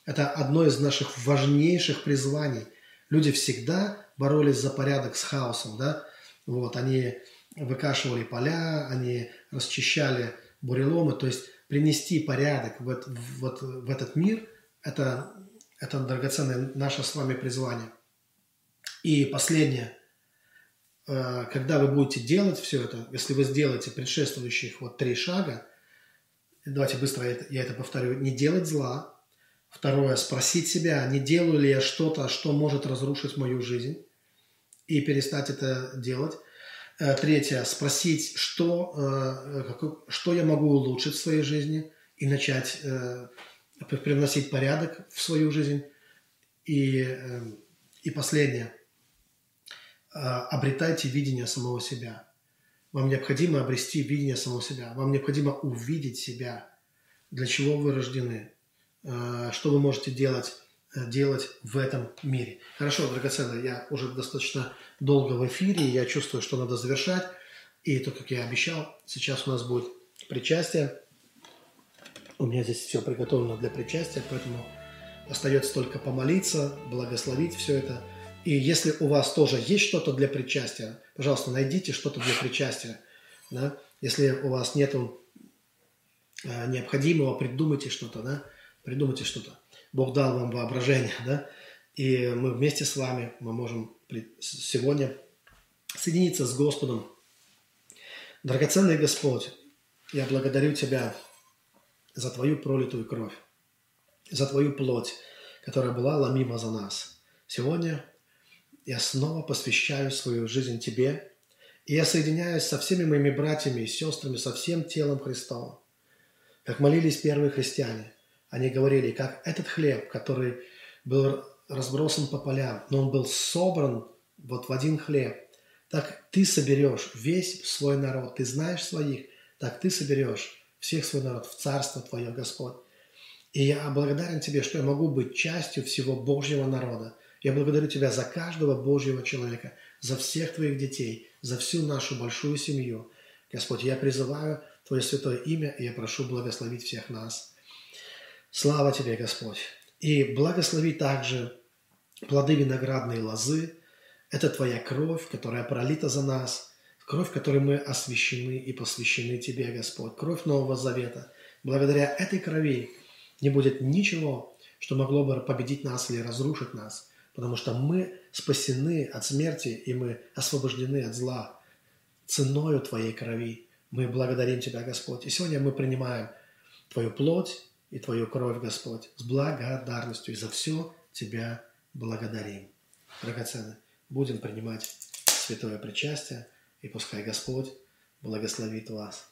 Это одно из наших важнейших призваний. Люди всегда боролись за порядок с хаосом. Да? Вот, они выкашивали поля, они расчищали буреломы. То есть принести порядок в, это, в, вот, в этот мир – это, это драгоценное наше с вами призвание. И последнее. Э, когда вы будете делать все это, если вы сделаете предшествующих вот три шага, давайте быстро я это повторю, не делать зла. Второе, спросить себя, не делаю ли я что-то, что может разрушить мою жизнь, и перестать это делать. Э, третье, спросить, что, э, что я могу улучшить в своей жизни, и начать э, привносить порядок в свою жизнь. И, и последнее, обретайте видение самого себя. Вам необходимо обрести видение самого себя. Вам необходимо увидеть себя, для чего вы рождены, что вы можете делать, делать в этом мире. Хорошо, драгоценные, я уже достаточно долго в эфире, я чувствую, что надо завершать. И то, как я обещал, сейчас у нас будет причастие. У меня здесь все приготовлено для причастия, поэтому остается только помолиться, благословить все это. И если у вас тоже есть что-то для причастия, пожалуйста, найдите что-то для причастия. Да? Если у вас нет э, необходимого, придумайте что-то, да? Придумайте что-то. Бог дал вам воображение, да? и мы вместе с вами, мы можем сегодня соединиться с Господом. Драгоценный Господь, я благодарю Тебя за Твою пролитую кровь, за Твою плоть, которая была ломима за нас. Сегодня я снова посвящаю свою жизнь Тебе, и я соединяюсь со всеми моими братьями и сестрами, со всем телом Христовым. Как молились первые христиане, они говорили, как этот хлеб, который был разбросан по полям, но он был собран вот в один хлеб. Так ты соберешь весь свой народ, ты знаешь своих, так ты соберешь всех свой народ в царство твое, Господь. И я благодарен Тебе, что я могу быть частью всего Божьего народа. Я благодарю Тебя за каждого Божьего человека, за всех Твоих детей, за всю нашу большую семью. Господь, я призываю Твое святое имя, и я прошу благословить всех нас. Слава Тебе, Господь. И благослови также плоды виноградной лозы. Это Твоя кровь, которая пролита за нас, кровь, которой мы освящены и посвящены Тебе, Господь, кровь Нового Завета. Благодаря этой крови не будет ничего, что могло бы победить нас или разрушить нас, потому что мы спасены от смерти и мы освобождены от зла ценою Твоей крови. Мы благодарим Тебя, Господь. И сегодня мы принимаем Твою плоть и Твою кровь, Господь, с благодарностью и за все Тебя благодарим. Драгоценный, будем принимать святое причастие, и пускай Господь благословит вас.